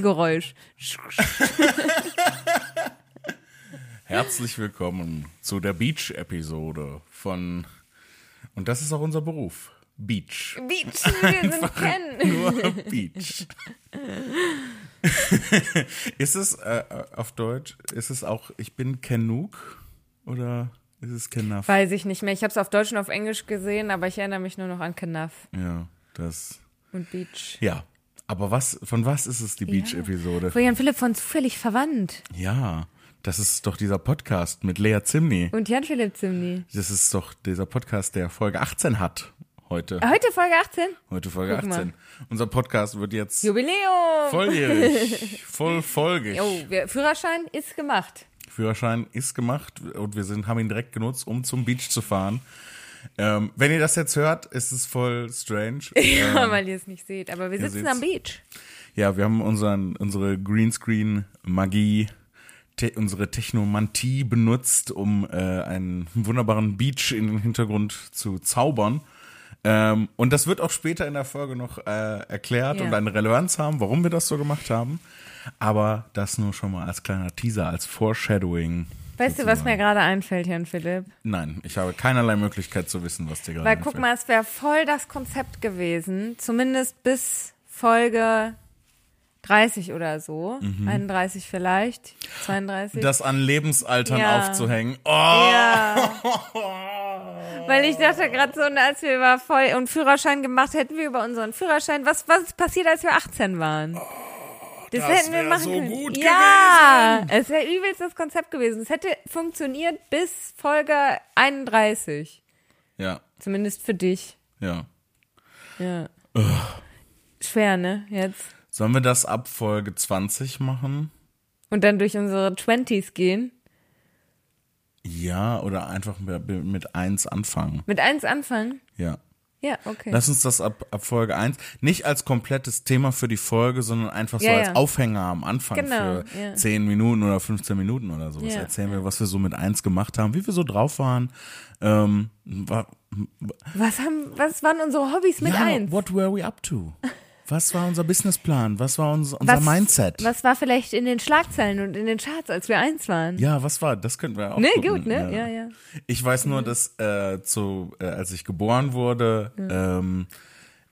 Hai-Geräusch. Herzlich willkommen zu der Beach-Episode von. Und das ist auch unser Beruf. Beach. Beach, wir sind kennen. Nur Beach. ist es äh, auf Deutsch, ist es auch, ich bin Kenuk oder ist es Kenaf? Weiß ich nicht mehr. Ich habe es auf Deutsch und auf Englisch gesehen, aber ich erinnere mich nur noch an Kenaf Ja, das. und Beach. Ja. Aber was, von was ist es die Beach-Episode? Florian Philipp von Zufällig Verwandt Ja, das ist doch dieser Podcast mit Lea Zimni. und Jan Philipp Zimni. Das ist doch dieser Podcast, der Folge 18 hat. Heute. Heute Folge 18? Heute Folge Guck mal. 18. Unser Podcast wird jetzt Jubiläum! volljährig. voll folgig. Oh, wir, Führerschein ist gemacht. Führerschein ist gemacht und wir sind, haben ihn direkt genutzt, um zum Beach zu fahren. Ähm, wenn ihr das jetzt hört, ist es voll strange. Ja, Ähm, weil ihr es nicht seht. Aber wir sitzen seht's. am Beach. ja, wir haben unseren, unsere Greenscreen-Magie, te unsere Technomantie benutzt, um äh, einen wunderbaren Beach in den Hintergrund zu zaubern. Ähm, und das wird auch später in der Folge noch äh, erklärt Ja. und eine Relevanz haben, warum wir das so gemacht haben. Aber das nur schon mal als kleiner Teaser, als Foreshadowing. Weißt du, was mir gerade einfällt, Jan Philipp? Nein, ich habe keinerlei Möglichkeit zu wissen, was dir gerade Weil guck einfällt. mal, es wäre voll das Konzept gewesen, zumindest bis Folge 30 oder so, 31 vielleicht, 32. Mhm. Das an Lebensaltern Ja. aufzuhängen. Oh, ja. Weil ich dachte gerade so, als wir über voll und Führerschein gemacht hätten wir über unseren Führerschein, was was ist passiert, als wir 18 waren? Das, das hätten wir machen so können. gut ja, es wäre übelst das Konzept gewesen. Es hätte funktioniert bis Folge 31, ja, zumindest für dich. ja. Ja. Schwer, ne? Jetzt. Sollen wir das ab Folge 20 machen? Und dann durch unsere Twenties gehen. Ja, oder einfach mit, mit 1 anfangen. Mit eins anfangen? Ja. Ja, okay. Lass uns das ab, ab Folge 1 nicht als komplettes Thema für die Folge, sondern einfach so Ja, als ja. Aufhänger am Anfang Genau, für ja. 10 Minuten oder 15 Minuten oder so. Das Ja. erzählen wir, was wir so mit 1 gemacht haben, wie wir so drauf waren. Ähm, wa, was haben, was waren unsere Hobbys mit ja, eins? what were we up to? Was war unser Businessplan? Was war unser, unser was, Mindset? Was war vielleicht in den Schlagzeilen und in den Charts, als wir eins waren? Ja, was war? Das könnten wir auch. Ne, gucken. gut, ne? Ja, ja. Ich weiß nur, dass äh, zu, äh, als ich geboren wurde, ähm,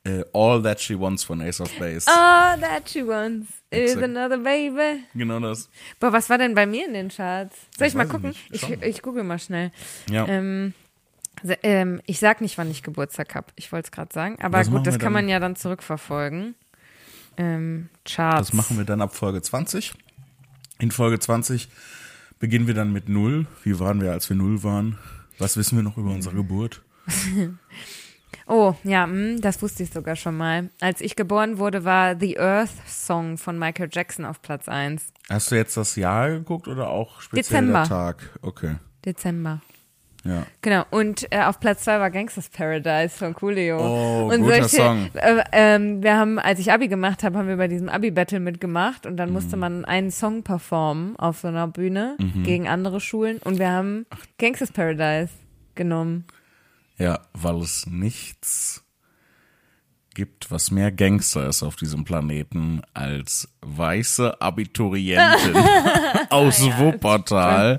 äh, All That She Wants von Ace of Base. All that she wants is Exakt. another baby. Genau das. Boah, was war denn bei mir in den Charts? Soll ich Das mal ich gucken? Ich, ich google mal schnell. Ja. Ähm, ähm, ich sag nicht, wann ich Geburtstag habe. Ich wollte es gerade sagen. Aber Das gut, das kann dann. man ja dann zurückverfolgen. Ähm, Charts. Das machen wir dann ab Folge 20. In Folge 20 beginnen wir dann mit Null. Wie waren wir, als wir Null waren? Was wissen wir noch über unsere Geburt? Oh, ja, hm, das wusste ich sogar schon mal. Als ich geboren wurde, war The Earth Song von Michael Jackson auf Platz 1. Hast du jetzt das Jahr geguckt oder auch speziell Dezember. der Tag? Okay, Dezember. Ja. Genau, und äh, auf Platz 2 war Gangsters Paradise von Coolio. Oh, und guter Song. Äh, ähm, wir haben, als ich Abi gemacht habe, haben wir bei diesem Abi-Battle mitgemacht und dann musste Mhm. man einen Song performen auf so einer Bühne gegen andere Schulen und wir haben Gangsters Paradise genommen. Ja, weil es nichts gibt, was mehr Gangster ist auf diesem Planeten als weiße Abiturienten aus Wuppertal,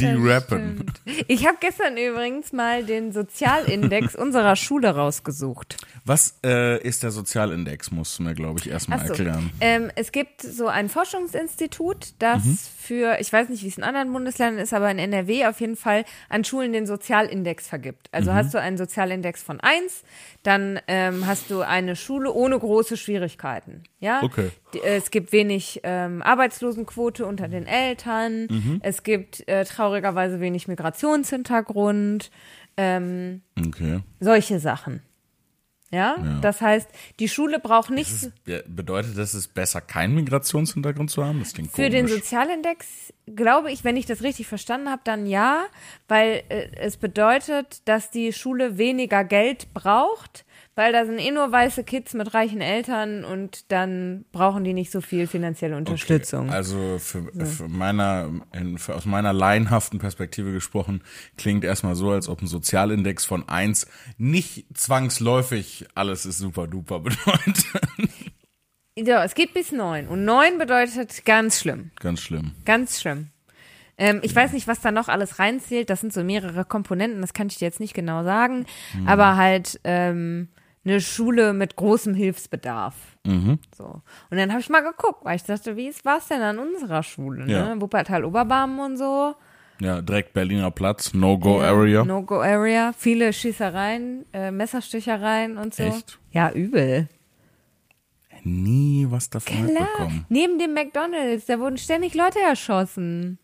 die rappen. Stimmt. Ich habe gestern übrigens mal den Sozialindex unserer Schule rausgesucht. Was äh, ist der Sozialindex, musst du mir, glaube ich, erstmal so. erklären. Ähm, es gibt so ein Forschungsinstitut, das Mhm. für, ich weiß nicht, wie es in anderen Bundesländern ist, aber in NRW auf jeden Fall an Schulen den Sozialindex vergibt. Mhm. Also hast du einen Sozialindex von 1, dann ähm, hast du eine Schule ohne große Schwierigkeiten. Ja? Okay. Äh, Es gibt wenig ähm, Arbeitslosenquote unter den Eltern. Mhm. Es gibt äh, traurigerweise wenig Migrationshintergrund. Ähm, Okay. solche Sachen. Ja? Ja. das heißt, die Schule braucht nicht Das ist, be- bedeutet das, es ist besser, keinen Migrationshintergrund zu haben? Das klingt Für komisch. den Sozialindex glaube ich, wenn ich das richtig verstanden habe, dann ja, weil äh, es bedeutet, dass die Schule weniger Geld braucht, weil da sind eh nur weiße Kids mit reichen Eltern und dann brauchen die nicht so viel finanzielle Unterstützung. Okay, also für, für meiner, in, für, aus meiner laienhaften Perspektive gesprochen, klingt erstmal so, als ob ein Sozialindex von eins nicht zwangsläufig alles ist super duper bedeutet. Ja, es geht bis neun und neun bedeutet ganz schlimm. Ganz schlimm. Ganz schlimm. Ähm, ich weiß nicht, was da noch alles reinzählt. Das sind so mehrere Komponenten, das kann ich dir jetzt nicht genau sagen. Mhm. Aber halt ähm, eine Schule mit großem Hilfsbedarf. Mhm. So. Und dann habe ich mal geguckt, weil ich dachte, wie war es denn an unserer Schule? Ne? Ja. Wuppertal Oberbarmen und so. Ja, direkt Berliner Platz, No-Go-Area. No-Go-Area. Viele Schießereien, äh, Messerstichereien und so. Echt? Ja, übel. Nie was davon Klar. mitbekommen. Neben dem McDonalds, da wurden ständig Leute erschossen.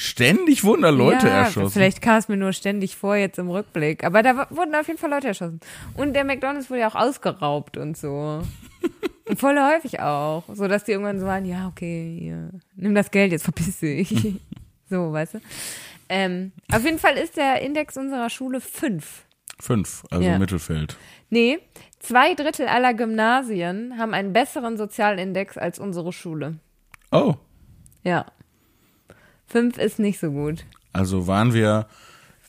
Ständig wurden da Leute ja, erschossen. Vielleicht kam es mir nur ständig vor jetzt im Rückblick. Aber da wurden auf jeden Fall Leute erschossen. Und der McDonalds wurde ja auch ausgeraubt und so. und voll häufig auch. So dass die irgendwann so waren, ja, okay, hier, nimm das Geld, jetzt verpiss dich. so, weißt du. Ähm, auf jeden Fall ist der Index unserer Schule fünf. Fünf, also Ja. Mittelfeld. Nee, zwei Drittel aller Gymnasien haben einen besseren Sozialindex als unsere Schule. Oh, Ja. Fünf ist nicht so gut. also waren wir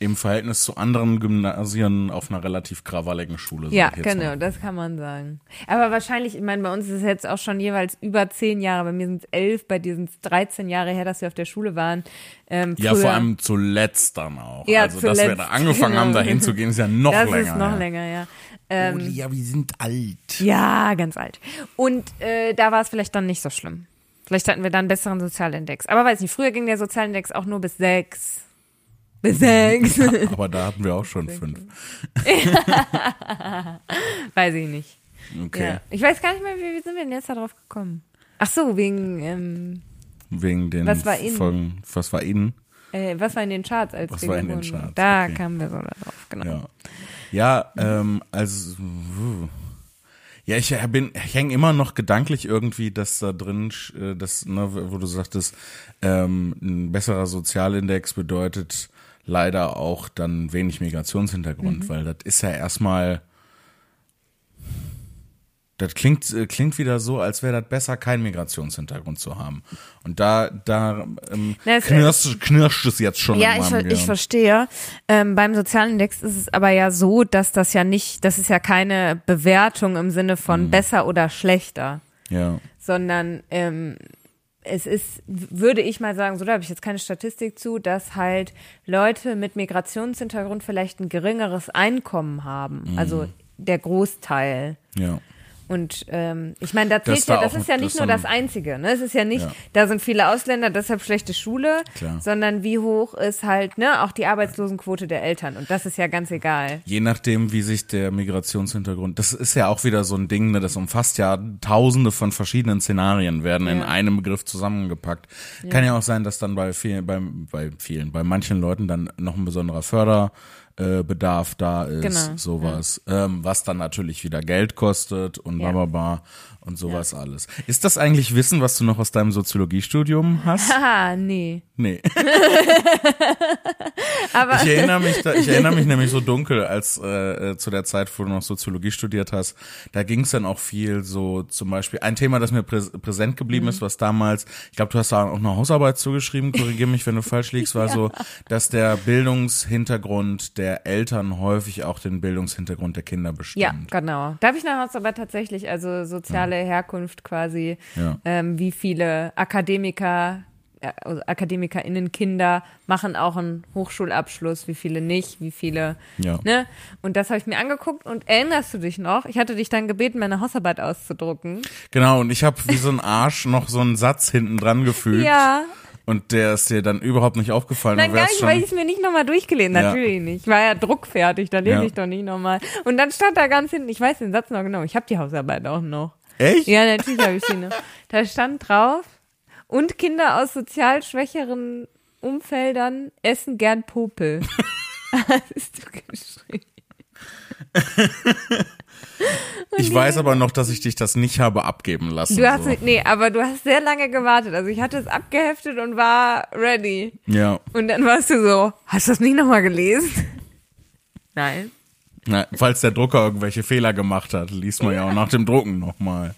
im Verhältnis zu anderen Gymnasien auf einer relativ krawalligen Schule. Ja, genau, mal. das kann man sagen. Aber wahrscheinlich, ich meine, bei uns ist es jetzt auch schon jeweils über zehn Jahre, bei mir sind es elf, bei dir sind es 13 Jahre her, dass wir auf der Schule waren. Ähm, Ja, vor allem zuletzt dann auch. Ja, also, dass wir zuletzt, da angefangen haben, genau. da hinzugehen, ist ja noch das länger. ist noch ja. länger, ja. Ähm, ja, wir sind alt. ja, ganz alt. Und äh, da war es vielleicht dann nicht so schlimm. Vielleicht hatten wir dann einen besseren Sozialindex. Aber weiß nicht, früher ging der Sozialindex auch nur bis sechs. Bis sechs. Aber da hatten wir auch schon fünf. weiß ich nicht. Okay. Ja. Ich weiß gar nicht mehr, wie, wie sind wir denn jetzt darauf gekommen? Ach so, wegen, ähm, Wegen den Was war in? Folgen. Was war innen? äh, was war in den Charts als Was war in den? Charts, Da okay. kamen wir so darauf, genau. Ja. Ja, ähm, also wuh. Ja, ich bin, ich hänge immer noch gedanklich irgendwie, dass da drin, äh, das, ne, wo du sagtest, ähm, ein besserer Sozialindex bedeutet leider auch dann wenig Migrationshintergrund, Mhm. weil das ist ja erstmal, das klingt, äh, klingt wieder so, als wäre das besser, keinen Migrationshintergrund zu haben. Und da, da ähm, Na, knirscht, knirscht es jetzt schon Ja, in ich, ver- ich verstehe. Ähm, beim Sozialindex ist es aber ja so, dass das ja nicht, das ist ja keine Bewertung im Sinne von Mhm. besser oder schlechter, Ja. sondern ähm, es ist, würde ich mal sagen, so da habe ich jetzt keine Statistik zu, dass halt Leute mit Migrationshintergrund vielleicht ein geringeres Einkommen haben. Mhm. Also der Großteil. Ja. Und ähm, ich meine, da zählt ja, da das ist ja nicht nur das Einzige. Ne? Es ist ja nicht, Ja. da sind viele Ausländer, deshalb schlechte Schule, Klar. sondern wie hoch ist halt ne auch die Arbeitslosenquote der Eltern. Und das ist ja ganz egal. Je nachdem, wie sich der Migrationshintergrund, das ist ja auch wieder so ein Ding, ne, das umfasst ja tausende von verschiedenen Szenarien, werden in Ja. einem Begriff zusammengepackt. Kann ja auch sein, dass dann bei vielen, bei, bei vielen, bei manchen Leuten dann noch ein besonderer Förderbedarf äh, Bedarf da ist, Genau, sowas, ähm, was dann natürlich wieder Geld kostet und Ja. bababa und sowas alles. Ist das eigentlich Wissen, was du noch aus deinem Soziologiestudium hast? Haha, nee. Nee. Aber Ich erinnere mich, da, ich erinnere mich nämlich so dunkel, als äh, äh, zu der Zeit, wo du noch Soziologie studiert hast, da ging es dann auch viel so zum Beispiel ein Thema, das mir prä präsent geblieben Mhm. ist, was damals, ich glaube, du hast da auch eine Hausarbeit zugeschrieben, korrigier mich, wenn du falsch liegst, war so, dass der Bildungshintergrund der Eltern häufig auch den Bildungshintergrund der Kinder bestimmt. ja, genau. Da habe ich nachher aber tatsächlich, also soziale Herkunft quasi, Ja. ähm, wie viele Akademiker, äh, also AkademikerInnen Kinder machen auch einen Hochschulabschluss, wie viele nicht, wie viele, Ja. ne? Und das habe ich mir angeguckt und erinnerst du dich noch? Ich hatte dich dann gebeten, meine Hausarbeit auszudrucken. Genau, und ich habe wie so ein Arsch noch so einen Satz hinten dran gefügt. Ja, Und der ist dir dann überhaupt nicht aufgefallen. Nein, gar nicht, weil ich es mir nicht nochmal durchgelesen Ja. Natürlich nicht. Ich war ja druckfertig, da lese Ja. ich doch nicht nochmal. Und dann stand da ganz hinten, ich weiß den Satz noch genau, ich habe die Hausarbeit auch noch. Echt? Ja, natürlich habe ich sie noch. Da stand drauf, und Kinder aus sozial schwächeren Umfeldern essen gern Popel. Was ist du geschrieben? Ich weiß aber noch, dass ich dich das nicht habe abgeben lassen. Du hast, so. nee, aber du hast sehr lange gewartet. Also ich hatte es abgeheftet und war ready. Ja, Und dann warst du so, hast du das nicht nochmal gelesen? Nein. Na, falls der Drucker irgendwelche Fehler gemacht hat, liest man ja auch nach dem Drucken nochmal.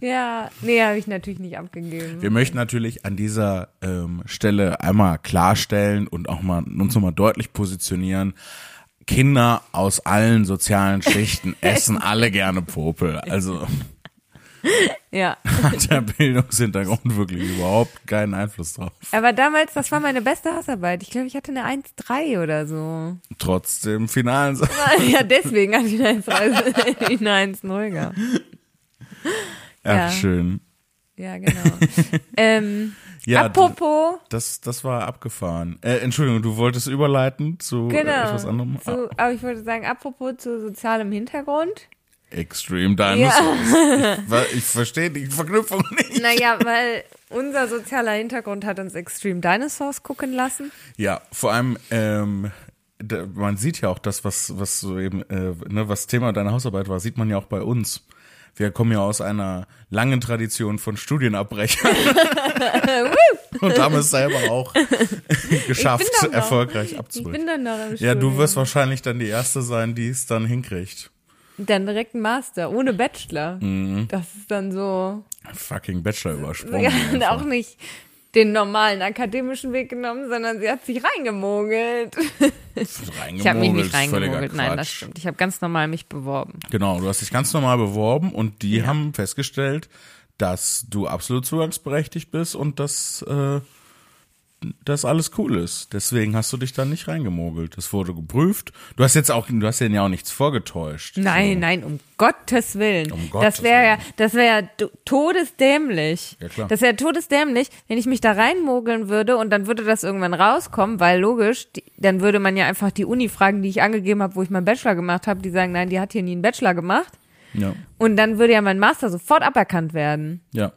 Ja, nee, habe ich natürlich nicht abgegeben. Wir möchten natürlich an dieser ähm, Stelle einmal klarstellen und auch mal uns nochmal deutlich positionieren. Kinder aus allen sozialen Schichten essen alle gerne Popel. Also Ja. hat der Bildungshintergrund wirklich überhaupt keinen Einfluss drauf. Aber damals, das war meine beste Hausarbeit. Ich glaube, ich hatte eine 1,3 oder so. Trotz dem finalen Ja, deswegen hatte ich eine 1,3, eine 1,0 gehabt. Ach, Ja. schön. Ja, genau. ähm, Ja, apropos, Das, das war abgefahren. Äh, Entschuldigung, du wolltest überleiten zu genau. etwas anderem? Zu, aber ich wollte sagen, apropos zu sozialem Hintergrund. Extreme Dinosaurs. Ich, wa- ich verstehe die Verknüpfung nicht. Naja, weil unser sozialer Hintergrund hat uns Extreme Dinosaurs gucken lassen. Ja, vor allem, ähm, da, man sieht ja auch das, was, was so eben, äh, ne, was Thema deiner Hausarbeit war, sieht man ja auch bei uns. Wir kommen ja aus einer langen Tradition von Studienabbrechern und haben es selber auch geschafft, erfolgreich Ich abzubrechen. bin dann noch im Ja, du wirst wahrscheinlich dann die Erste sein, die es dann hinkriegt. Dann direkt ein Master, ohne Bachelor. Mhm. Das ist dann so, Fucking Bachelor übersprungen. ja, einfach. auch nicht den normalen akademischen Weg genommen, sondern sie hat sich reingemogelt. Ich habe mich nicht reingemogelt, nein, das stimmt. Ich habe ganz normal mich beworben. Genau, du hast dich ganz normal beworben und die haben festgestellt, dass du absolut zugangsberechtigt bist und dass äh, das alles cool ist. Deswegen hast du dich da nicht reingemogelt. Das wurde geprüft. Du hast jetzt auch, du hast denen ja auch nichts vorgetäuscht. Nein, so. nein, um Gottes Willen. Um Gottes das wäre ja, das wäre ja todesdämlich. Ja, klar. Das wäre todesdämlich, wenn ich mich da reinmogeln würde und dann würde das irgendwann rauskommen, weil logisch, die, dann würde man ja einfach die Uni fragen, die ich angegeben habe, wo ich meinen Bachelor gemacht habe, die sagen, nein, die hat hier nie einen Bachelor gemacht. Ja, Und dann würde ja mein Master sofort aberkannt werden. ja.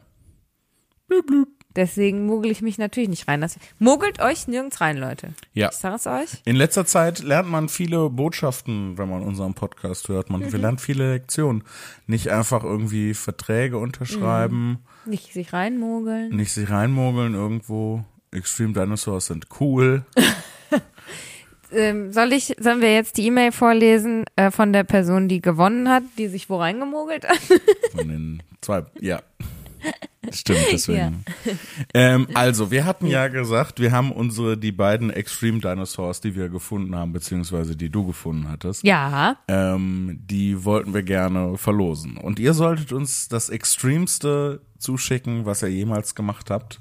Blüb, blüb. Deswegen mogel ich mich natürlich nicht rein. Das, mogelt euch nirgends rein, Leute. Ja. Ich sag es euch. In letzter Zeit lernt man viele Botschaften, wenn man unseren Podcast hört. Man Mhm. lernt viele Lektionen. Nicht einfach irgendwie Verträge unterschreiben. Nicht sich reinmogeln. nicht sich reinmogeln irgendwo. Extreme Dinosaurs sind cool. Ähm, soll ich, sollen wir jetzt die E-Mail vorlesen äh, von der Person, die gewonnen hat, die sich wo reingemogelt hat? Von den zwei, ja. Stimmt, deswegen. Ähm, also, wir hatten ja gesagt, wir haben unsere, die beiden Extreme Dinosaurs, die wir gefunden haben, beziehungsweise die du gefunden hattest, Ja. ähm, die wollten wir gerne verlosen. Und ihr solltet uns das Extremste zuschicken, was ihr jemals gemacht habt,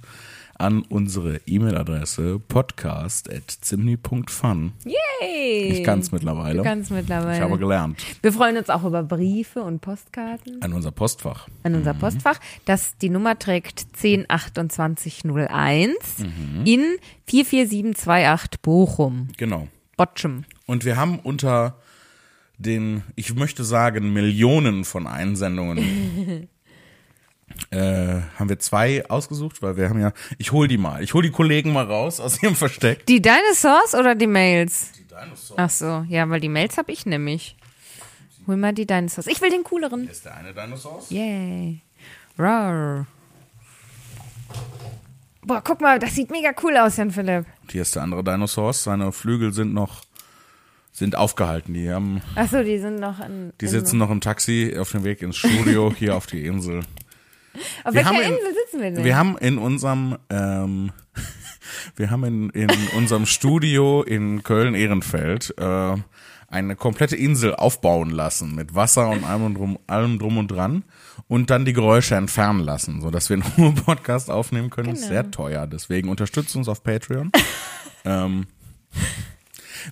an unsere E-Mail-Adresse podcast.zimni.fun. Yay! Ich kann's mittlerweile. Ganz mittlerweile. Ich habe gelernt. wir freuen uns auch über Briefe und Postkarten An unser Postfach. an unser Mhm. Postfach. Das die Nummer trägt 102801 Mhm. in 44728 Bochum. Genau. Botschum. Und wir haben unter den, ich möchte sagen, Millionen von Einsendungen äh, haben wir zwei ausgesucht, weil wir haben ja, ich hol die mal, ich hol die Kollegen mal raus aus ihrem Versteck. Die Dinosaurs oder die Mails? Die Dinosaurs. Ach so, ja, weil die Mails habe ich nämlich. Hol mal die Dinosaurs. Ich will den cooleren. Hier ist der eine Dinosaurs. Yay. Rar. Boah, guck mal, das sieht mega cool aus, Jan Philipp. Und hier ist der andere Dinosaurs. Seine Flügel sind noch, sind aufgehalten. Die haben, Ach so, die sind noch an. die sitzen noch im Taxi auf dem Weg ins Studio hier auf die Insel. Auf wir welcher in- Insel sitzen wir denn? Wir haben in unserem, ähm, wir haben in, in unserem Studio in Köln-Ehrenfeld äh, eine komplette Insel aufbauen lassen mit Wasser und allem, drum, allem drum und dran und dann die Geräusche entfernen lassen, so dass wir einen Ruhe-Podcast aufnehmen können. Ist Genau. sehr teuer, deswegen unterstützt uns auf Patreon. ähm,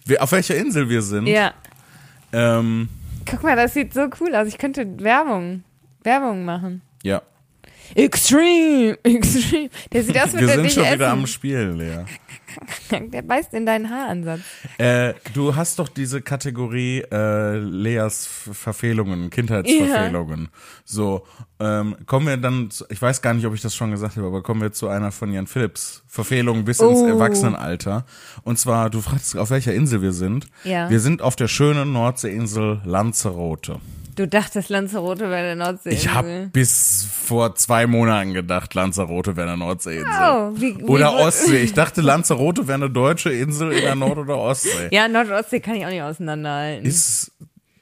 wir, auf welcher Insel wir sind, ja. ähm, Guck mal, das sieht so cool aus. Ich könnte Werbung, Werbung machen. ja, Extreme, extreme. Der sieht aus, wir sind schon wieder am. Spielen, Lea. Der beißt in deinen Haaransatz. Äh, du hast doch diese Kategorie äh, Leas Verfehlungen, Kindheitsverfehlungen. So, ähm, kommen wir dann, zu, ich weiß gar nicht, ob ich das schon gesagt habe, aber kommen wir zu einer von Jan Philipps Verfehlungen bis ins Oh. Erwachsenenalter. Und zwar, du fragst, auf welcher Insel wir sind. Ja. Wir sind auf der schönen Nordseeinsel Lanzarote. Du dachtest, Lanzarote wäre der Nordsee. Ich habe bis vor zwei Monaten gedacht, Lanzarote wäre eine Nordseeinsel. Oh, wie, wie, Oder Ostsee. Ich dachte, Lanzarote wäre eine deutsche Insel in der Nord- oder Ostsee. Ja, Nord- und Ostsee kann ich auch nicht auseinanderhalten. Ist,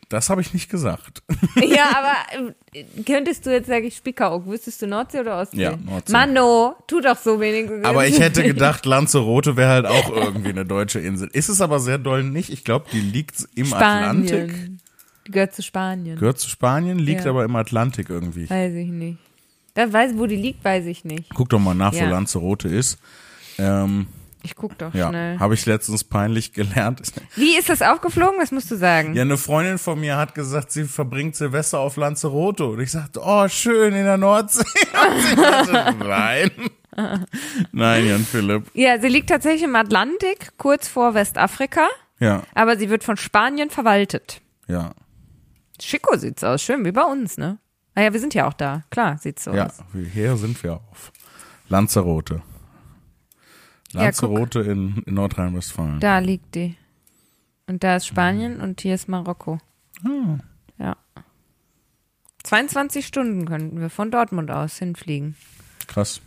das habe ich nicht gesagt. ja, aber äh, könntest du jetzt sagen, ich Spiekeroog, wüsstest du Nordsee oder Ostsee? Ja, Nordsee. Mano, tu doch so wenigstens. Aber ich hätte gedacht, Lanzarote wäre halt auch irgendwie eine deutsche Insel. Ist es aber sehr doll nicht. Ich glaube, die liegt im Atlantik. Die gehört zu Spanien. Gehört zu Spanien, liegt Ja. aber im Atlantik irgendwie. Weiß ich nicht. Das weiß, wo die liegt, weiß ich nicht. Guck doch mal nach, wo Ja. Lanzarote ist. Ähm, Ich guck doch ja, schnell. habe ich letztens peinlich gelernt. Wie ist das aufgeflogen? Was musst du sagen? Ja, eine Freundin von mir hat gesagt, sie verbringt Silvester auf Lanzarote. Und ich sagte, oh, schön in der Nordsee. Und sie sagte, nein. Nein, Jan Philipp. Ja, sie liegt tatsächlich im Atlantik, kurz vor Westafrika, Ja, aber sie wird von Spanien verwaltet. ja, Schicko sieht's aus, schön, wie bei uns, ne? Naja, wir sind ja auch da. Klar, sieht's so ja. aus. Hier sind wir auf Lanzarote. Ja, Lanzarote in, in Nordrhein-Westfalen. Da liegt die. Und da ist Spanien und hier ist Marokko. Ah. Ja. 22 Stunden könnten wir von Dortmund aus hinfliegen. Krass.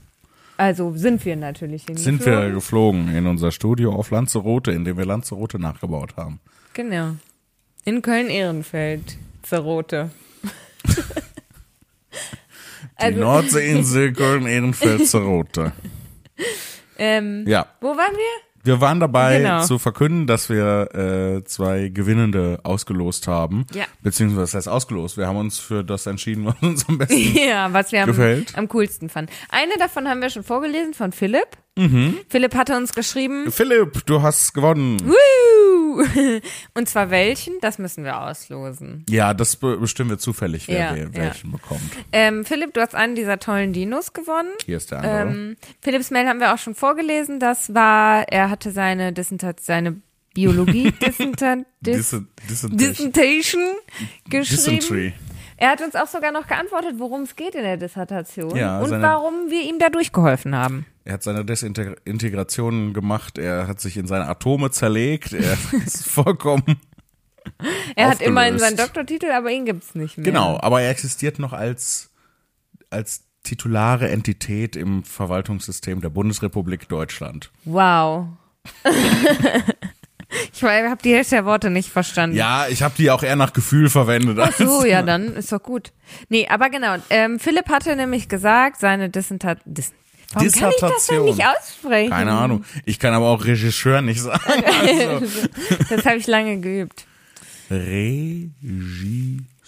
Also sind wir natürlich Sind wir hingeflogen. geflogen in unser Studio auf Lanzarote, in dem wir Lanzarote nachgebaut haben. Genau. In Köln-Ehrenfeld. Zerote. Die Also- Nordseeinsel Köln-Ehrenfeld-Zerote. Ähm, Ja, Wo waren wir? wir waren dabei Genau. zu verkünden, dass wir äh, zwei Gewinnende ausgelost haben. Ja. Beziehungsweise, das heißt ausgelost. Wir haben uns für das entschieden, was uns am besten Ja, was wir am, Gefällt. am coolsten fanden. Eine davon haben wir schon vorgelesen von Philipp. Mhm. Philipp hatte uns geschrieben, Philipp, du hast gewonnen. Woo! Und zwar welchen? Das müssen wir auslosen. Ja, das be- bestimmen wir zufällig, wer Ja, wer- ja. welchen bekommt. Ähm, Philipp, du hast einen dieser tollen Dinos gewonnen. Hier ist der andere. Ähm, Philipps Mail haben wir auch schon vorgelesen. Das war, er hatte seine Dissentat, seine Biologie Dissentat, Dis, Dis Dissentation. Dissentation geschrieben. Dysentery. Er hat uns auch sogar noch geantwortet, worum es geht in der Dissertation Ja, und warum wir ihm da durchgeholfen haben. Er hat seine Desintegration gemacht, er hat sich in seine Atome zerlegt, er ist vollkommen. Er hat immerhin seinen Doktortitel, aber ihn gibt's nicht mehr. Genau, aber er existiert noch als, als titulare Entität im Verwaltungssystem der Bundesrepublik Deutschland. Wow. ich habe die Hälfte der Worte nicht verstanden. Ja, ich habe die auch eher nach Gefühl verwendet. Ach so, ja, dann ist doch gut. Nee, aber genau. Ähm, Philipp hatte nämlich gesagt, seine Dissentat Dis Warum kann ich das denn nicht aussprechen? Keine Ahnung. Ich kann aber auch Regisseur nicht sagen. Also, Das habe ich lange geübt.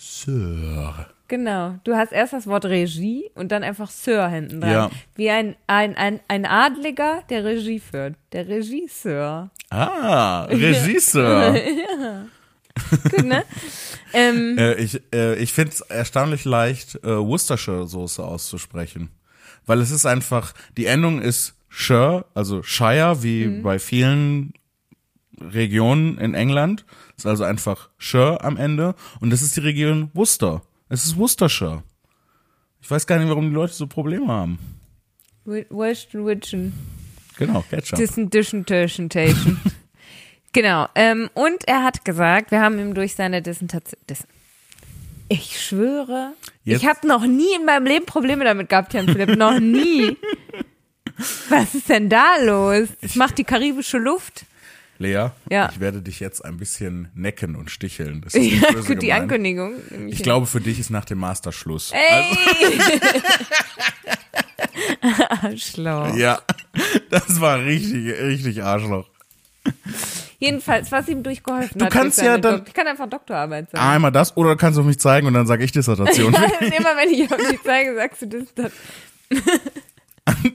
Regisseur. Genau. Du hast erst das Wort Regie und dann einfach Sir hinten dran. Ja. Wie ein, ein, ein, ein Adliger, der Regie führt. Der Regisseur. Ah, Regisseur. Gut, ne? ähm, Äh, ich äh, ich finde es erstaunlich leicht, äh, Worcestershire Soße auszusprechen. Weil es ist einfach, die Endung ist Shire, also Shire, wie bei vielen Regionen in England. Ist also einfach Shire am Ende. Und das ist die Region Worcester. Es ist Worcestershire. Ich weiß gar nicht, warum die Leute so Probleme haben. Western Witchen. Genau, Ketchup. Dissen, Dischen, Tischen, Tation. Genau. Ähm, und er hat gesagt, wir haben ihm durch seine Dissentation. Dis ich schwöre, Jetzt- ich habe noch nie in meinem Leben Probleme damit gehabt, Jan Philipp. Noch nie. Was ist denn da los? Das macht die karibische Luft. Lea, Ja. ich werde dich jetzt ein bisschen necken und sticheln. Das ist Ja, gut, die. Ankündigung. Ich glaube, für dich ist nach dem Master Schluss. Ey! Arschloch. Ja, das war richtig, richtig Arschloch. Jedenfalls, was ihm durchgeholfen Du hat. kannst durch seine ja dann- ich kann einfach Doktorarbeit sagen. Einmal das oder du kannst auf mich zeigen und dann sage ich Dissertation. Immer wenn ich auf dich zeige, sagst du das.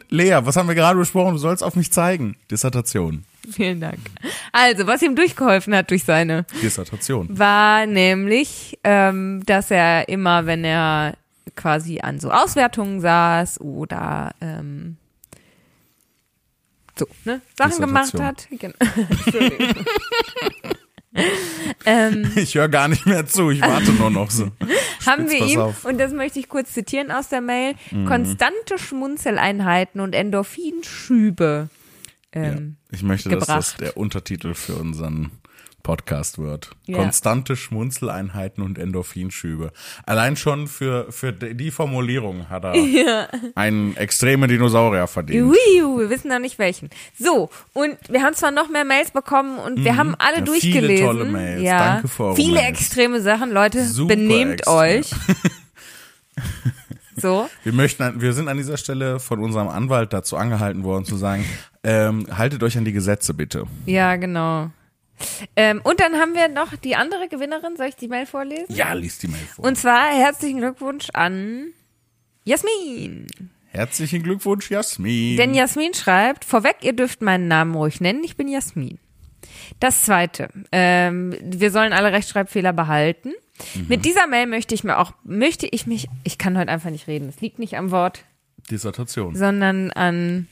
Lea, was haben wir gerade besprochen? Du sollst auf mich zeigen. Dissertation. Vielen Dank. Also, was ihm durchgeholfen hat durch seine, Dissertation. war nämlich, ähm, dass er immer, wenn er quasi an so Auswertungen saß oder ähm, so, ne, Sachen gemacht hat. Genau. Ähm, Ich höre gar nicht mehr zu, ich warte nur noch so. haben wir ihm, auf. Mhm. und das möchte ich kurz zitieren aus der Mail, konstante Schmunzeleinheiten und Endorphinschübe Ja. ähm, Ich möchte, dass das gebracht. der Untertitel für unseren Podcast wird. Ja. Konstante Schmunzeleinheiten und Endorphinschübe. Allein schon für, für die Formulierung hat er einen extremen Dinosaurier verdient. Uiu, wir wissen noch nicht welchen. So, und wir haben zwar noch mehr Mails bekommen und wir haben alle Mhm. Ja, viele durchgelesen. tolle Mails. Ja, Danke für eure viele Mails. extreme Sachen. Leute, Super benehmt extrem. euch. so. Wir möchten, wir sind an dieser Stelle von unserem Anwalt dazu angehalten worden zu sagen, ähm, haltet euch an die Gesetze bitte. Ja, genau. Ähm, und dann haben wir noch die andere Gewinnerin. Soll ich die Mail vorlesen? Ja, liest die Mail vor. Und zwar herzlichen Glückwunsch an Jasmin. Herzlichen Glückwunsch, Jasmin. Denn Jasmin schreibt, vorweg, ihr dürft meinen Namen ruhig nennen, ich bin Jasmin. Das zweite, ähm, wir sollen alle Rechtschreibfehler behalten. Mhm. Mit dieser Mail möchte ich mir auch, möchte ich mich, ich kann heute einfach nicht reden, es liegt nicht am Wort, Dissertation. sondern an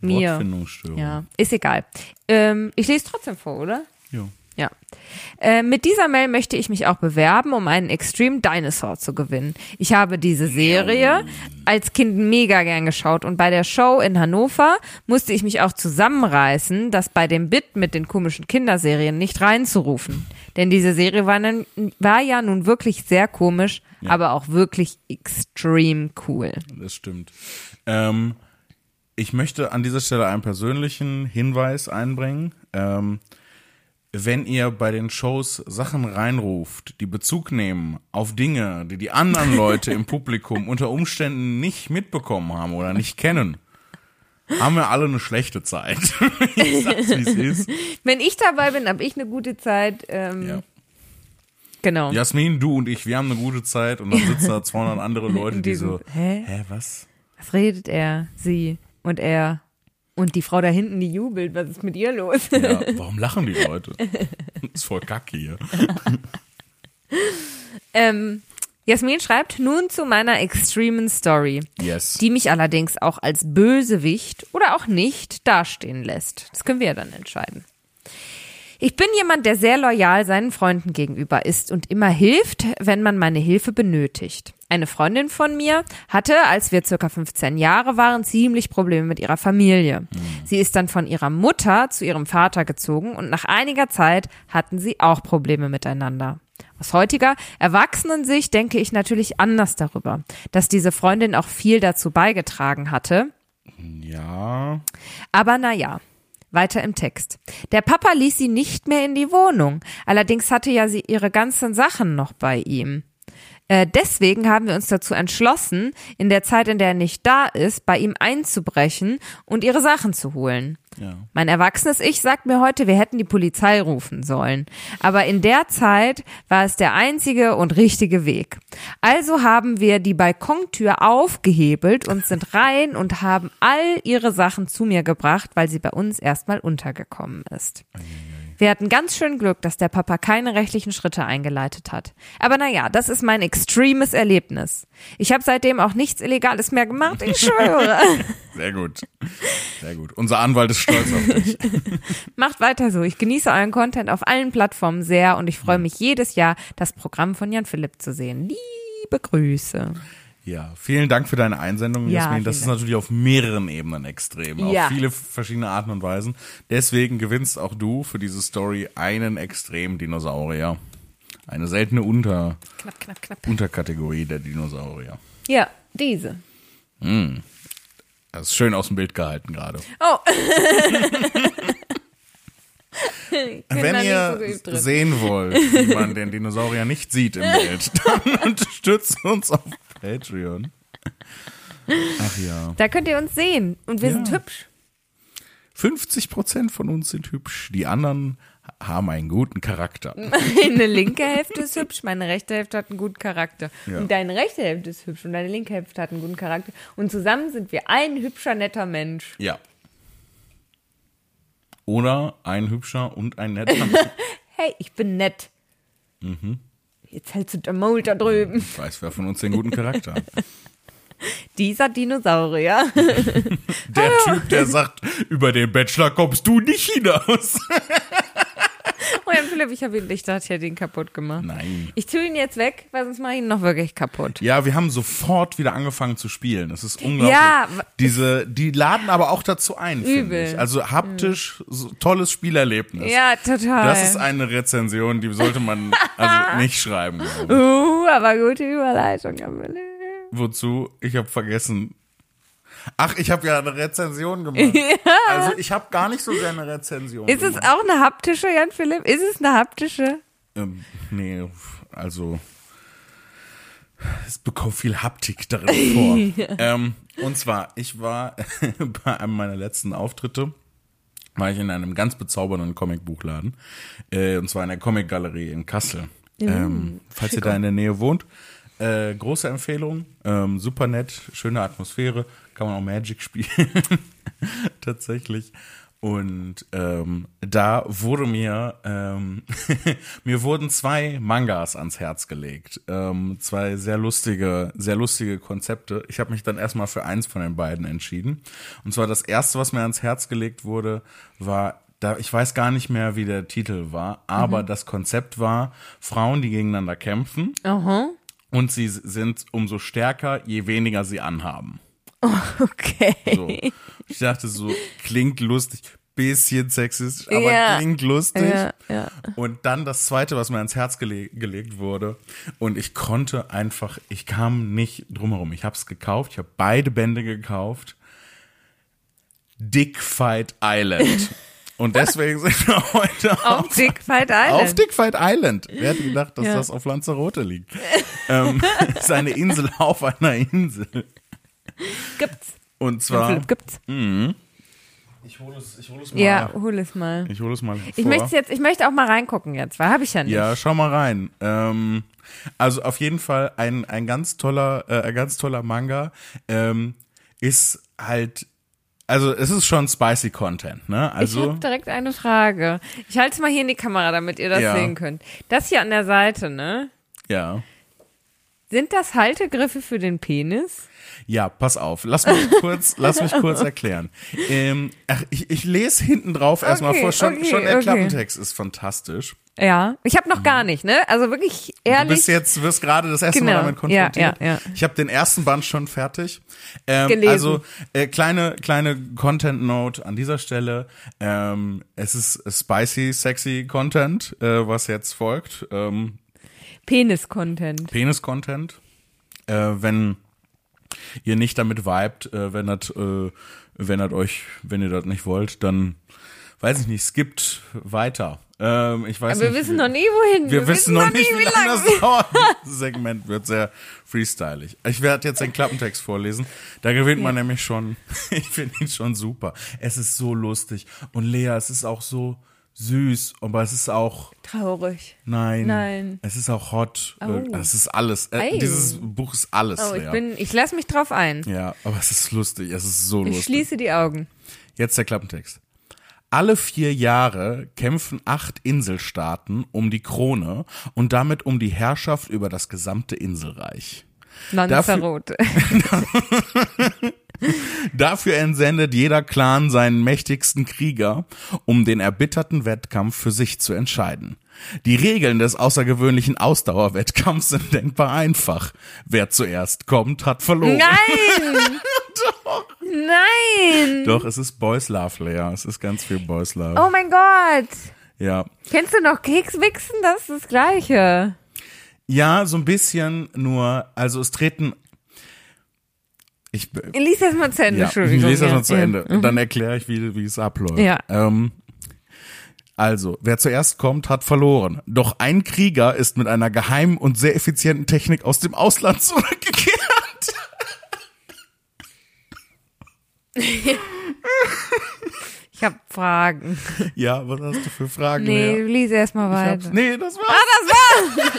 mir. Wortfindungsstörung. Ja, ist egal. Ähm, ich lese trotzdem vor, oder? Jo. Ja. Äh, mit dieser Mail möchte ich mich auch bewerben, um einen Extreme Dinosaur zu gewinnen. Ich habe diese Serie als Kind mega gern geschaut und bei der Show in Hannover musste ich mich auch zusammenreißen, das bei dem Bit mit den komischen Kinderserien nicht reinzurufen. Denn diese Serie war, dann, war ja nun wirklich sehr komisch, aber auch wirklich extrem cool. Das stimmt. Ähm, ich möchte an dieser Stelle einen persönlichen Hinweis einbringen. Ähm, wenn ihr bei den Shows Sachen reinruft, die Bezug nehmen auf Dinge, die die anderen Leute im Publikum unter Umständen nicht mitbekommen haben oder nicht kennen, haben wir alle eine schlechte Zeit. ich sag's, ist. Wenn ich dabei bin, habe ich eine gute Zeit. Ähm, Ja. Genau. Jasmin, du und ich, wir haben eine gute Zeit und dann sitzen da 200 andere Leute, die so, hä? hä, was? Was redet er? Sie und er. Und die Frau da hinten, die jubelt. Was ist mit ihr los? Ja, warum lachen die Leute? ist voll kacke hier. ähm, Jasmin schreibt nun zu meiner extremen Story, Yes. die mich allerdings auch als Bösewicht oder auch nicht dastehen lässt. Das können wir ja dann entscheiden. Ich bin jemand, der sehr loyal seinen Freunden gegenüber ist und immer hilft, wenn man meine Hilfe benötigt. Eine Freundin von mir hatte, als wir circa 15 Jahre waren, ziemlich Probleme mit ihrer Familie. Sie ist dann von ihrer Mutter zu ihrem Vater gezogen und nach einiger Zeit hatten sie auch Probleme miteinander. Aus heutiger Erwachsenensicht denke ich natürlich anders darüber, dass diese Freundin auch viel dazu beigetragen hatte, Ja. aber naja, weiter im Text. Der Papa ließ sie nicht mehr in die Wohnung. Allerdings hatte ja sie ihre ganzen Sachen noch bei ihm. Äh, deswegen haben wir uns dazu entschlossen, in der Zeit, in der er nicht da ist, bei ihm einzubrechen und ihre Sachen zu holen. Ja. Mein erwachsenes Ich sagt mir heute, wir hätten die Polizei rufen sollen. Aber in der Zeit war es der einzige und richtige Weg. Also haben wir die Balkontür aufgehebelt und sind rein und haben all ihre Sachen zu mir gebracht, weil sie bei uns erstmal untergekommen ist. Wir hatten ganz schön Glück, dass der Papa keine rechtlichen Schritte eingeleitet hat. Aber naja, das ist mein extremes Erlebnis. Ich habe seitdem auch nichts Illegales mehr gemacht, ich schwöre. Sehr gut. Sehr gut. Unser Anwalt ist stolz auf dich. Macht weiter so. Ich genieße euren Content auf allen Plattformen sehr und ich freue mich jedes Jahr, das Programm von Jan Philipp zu sehen. Liebe Grüße. Ja, vielen Dank für deine Einsendung, Ja, Jasmin. Das ist natürlich auf mehreren Ebenen extrem. Ja. Auf viele verschiedene Arten und Weisen. Deswegen gewinnst auch du für diese Story einen Extrem-Dinosaurier. Eine seltene Unter Knapp, knapp, knapp. Unterkategorie der Dinosaurier. Ja, diese. Das ist schön aus dem Bild gehalten gerade. Oh. Wenn ihr sehen wollt, wie man den Dinosaurier nicht sieht im Bild, dann unterstützt uns auf Patreon. Ach ja. Da könnt ihr uns sehen und wir Ja. sind hübsch. 50 Prozent von uns sind hübsch, die anderen haben einen guten Charakter. Meine linke Hälfte ist hübsch, meine rechte Hälfte hat einen guten Charakter. Ja. Und deine rechte Hälfte ist hübsch und deine linke Hälfte hat einen guten Charakter. Und zusammen sind wir ein hübscher, netter Mensch. Ja. Oder ein hübscher und ein netter. Hey, ich bin nett. Mhm. Jetzt hältst du der Maul da drüben. Ich weiß, wer von uns den guten Charakter hat. Dieser Dinosaurier. Der Typ, der sagt, über den Bachelor kommst du nicht hinaus. Oh ja, Philipp, ich habe ihn, ich dachte, ich hätte ihn kaputt gemacht. Nein. Ich tue ihn jetzt weg, weil sonst mache ich ihn noch wirklich kaputt. Ja, wir haben sofort wieder angefangen zu spielen. Das ist unglaublich. Ja, Diese, die laden aber auch dazu ein, finde Übel. ich. Also haptisch, so, tolles Spielerlebnis. Ja, total. Das ist eine Rezension, die sollte man also nicht schreiben. Uh, aber gute Überleitung, Philipp. Wozu? Ich habe vergessen. Ach, ich habe ja eine Rezension gemacht. Also ich habe gar nicht so sehr eine Rezension Ist es gemacht. auch eine haptische, Jan Philipp? Ist es eine haptische? Ähm, nee, also es bekommt viel Haptik darin vor. ähm, und zwar, ich war bei einem meiner letzten Auftritte, war ich in einem ganz bezaubernden Comicbuchladen, äh, und zwar in der Comicgalerie in Kassel. ähm, falls ihr da in der Nähe wohnt, äh, große Empfehlung, ähm, super nett, schöne Atmosphäre, kann man auch Magic spielen, tatsächlich. Und ähm, da wurde mir, ähm, mir wurden zwei Mangas ans Herz gelegt. Ähm, zwei sehr lustige, sehr lustige Konzepte. Ich habe mich dann erstmal für eins von den beiden entschieden. Und zwar das erste, was mir ans Herz gelegt wurde, war da, ich weiß gar nicht mehr, wie der Titel war, aber das Konzept war Frauen, die gegeneinander kämpfen Aha. Und sie sind umso stärker, je weniger sie anhaben. Okay. So. Ich dachte so, klingt lustig, bisschen sexistisch, aber Ja. klingt lustig. Ja, ja. Und dann das zweite, was mir ans Herz gele gelegt wurde. Und ich konnte einfach, ich kam nicht drumherum. Ich habe es gekauft, ich habe beide Bände gekauft. Dick Fight Island. Und deswegen sind wir heute Auf auf, Dick Fight Island. auf Dick Fight Island. Wer hätte gedacht, dass das auf Lanzarote liegt? ähm, ist eine Insel auf einer Insel. Gibt's. Und zwar, Philipp, gibt's. ich hole es, ich hole es mal. Ja, hol es mal. Ich hole es mal. Ich vor. möchte jetzt, ich möchte auch mal reingucken jetzt, weil habe ich ja nicht. Ja, schau mal rein. Ähm, also auf jeden Fall ein, ein ganz toller, äh, ein ganz toller Manga. Ähm, ist halt, also es ist schon spicy Content, ne? Ich Also habe direkt eine Frage. Ich halte es mal hier in die Kamera, damit ihr das Ja. sehen könnt. Das hier an der Seite, ne? ja. Sind das Haltegriffe für den Penis? Ja, pass auf. Lass mich kurz, lass mich kurz erklären. Ähm, ach, ich, ich lese hinten drauf erstmal Okay, vor. Schon, okay, schon der okay. Klappentext ist fantastisch. Ja. Ich habe noch gar nicht, ne? Also wirklich Du ehrlich. bist jetzt, wirst gerade das erste Genau. Mal damit konfrontiert. Ja, ja, ja. Ich habe den ersten Band schon fertig. Ähm, Gelesen. Also äh, kleine kleine Content Note an dieser Stelle. Ähm, es ist spicy, sexy Content, äh, was jetzt folgt. Ähm, Penis-Content. Penis Content. Äh, wenn ihr nicht damit vibet, äh, wenn das äh, wenn das euch, wenn ihr das nicht wollt, dann weiß ich nicht, skippt weiter. Ähm, ich weiß Aber wir nicht, wissen noch nie, wohin. wir wissen noch nicht, wie lange lang. das dauert. Dieses Segment wird sehr freestylig. Ich werde jetzt den Klappentext vorlesen. Da gewinnt man nämlich schon. Ich finde ihn schon super. Es ist so lustig. Und Lea, es ist auch so süß, aber es ist auch, Traurig. nein. Nein. Es ist auch hot. Oh. Es ist alles. Äh, dieses Buch ist alles, Oh, ich Lea. bin, ich lasse mich drauf ein. ja, aber es ist lustig. Es ist so Ich lustig. schließe die Augen. Jetzt der Klappentext. Alle vier Jahre kämpfen acht Inselstaaten um die Krone und damit um die Herrschaft über das gesamte Inselreich. Lanzarote. Dafür entsendet jeder Clan seinen mächtigsten Krieger, um den erbitterten Wettkampf für sich zu entscheiden. Die Regeln des außergewöhnlichen Ausdauerwettkampfs sind denkbar einfach. Wer zuerst kommt, hat verloren. Nein! Nein! Doch, es ist Boys Love, Lea. Es ist ganz viel Boys Love. Oh mein Gott! Ja. Kennst du noch Kekswichsen? Das ist das Gleiche. Ja, so ein bisschen nur, also es treten. Ich, Lies das mal zu Ende, ja, Entschuldigung. ich lese das ja. mal zu ja. Ende. Und dann erkläre ich, wie, wie es abläuft. Ja. Ähm, also, wer zuerst kommt, hat verloren. Doch ein Krieger ist mit einer geheimen und sehr effizienten Technik aus dem Ausland zurückgekehrt. Ich habe Fragen. Ja, was hast du für Fragen? Nee, Lea? lies erst mal Ich hab's- weiter. nee, das war's.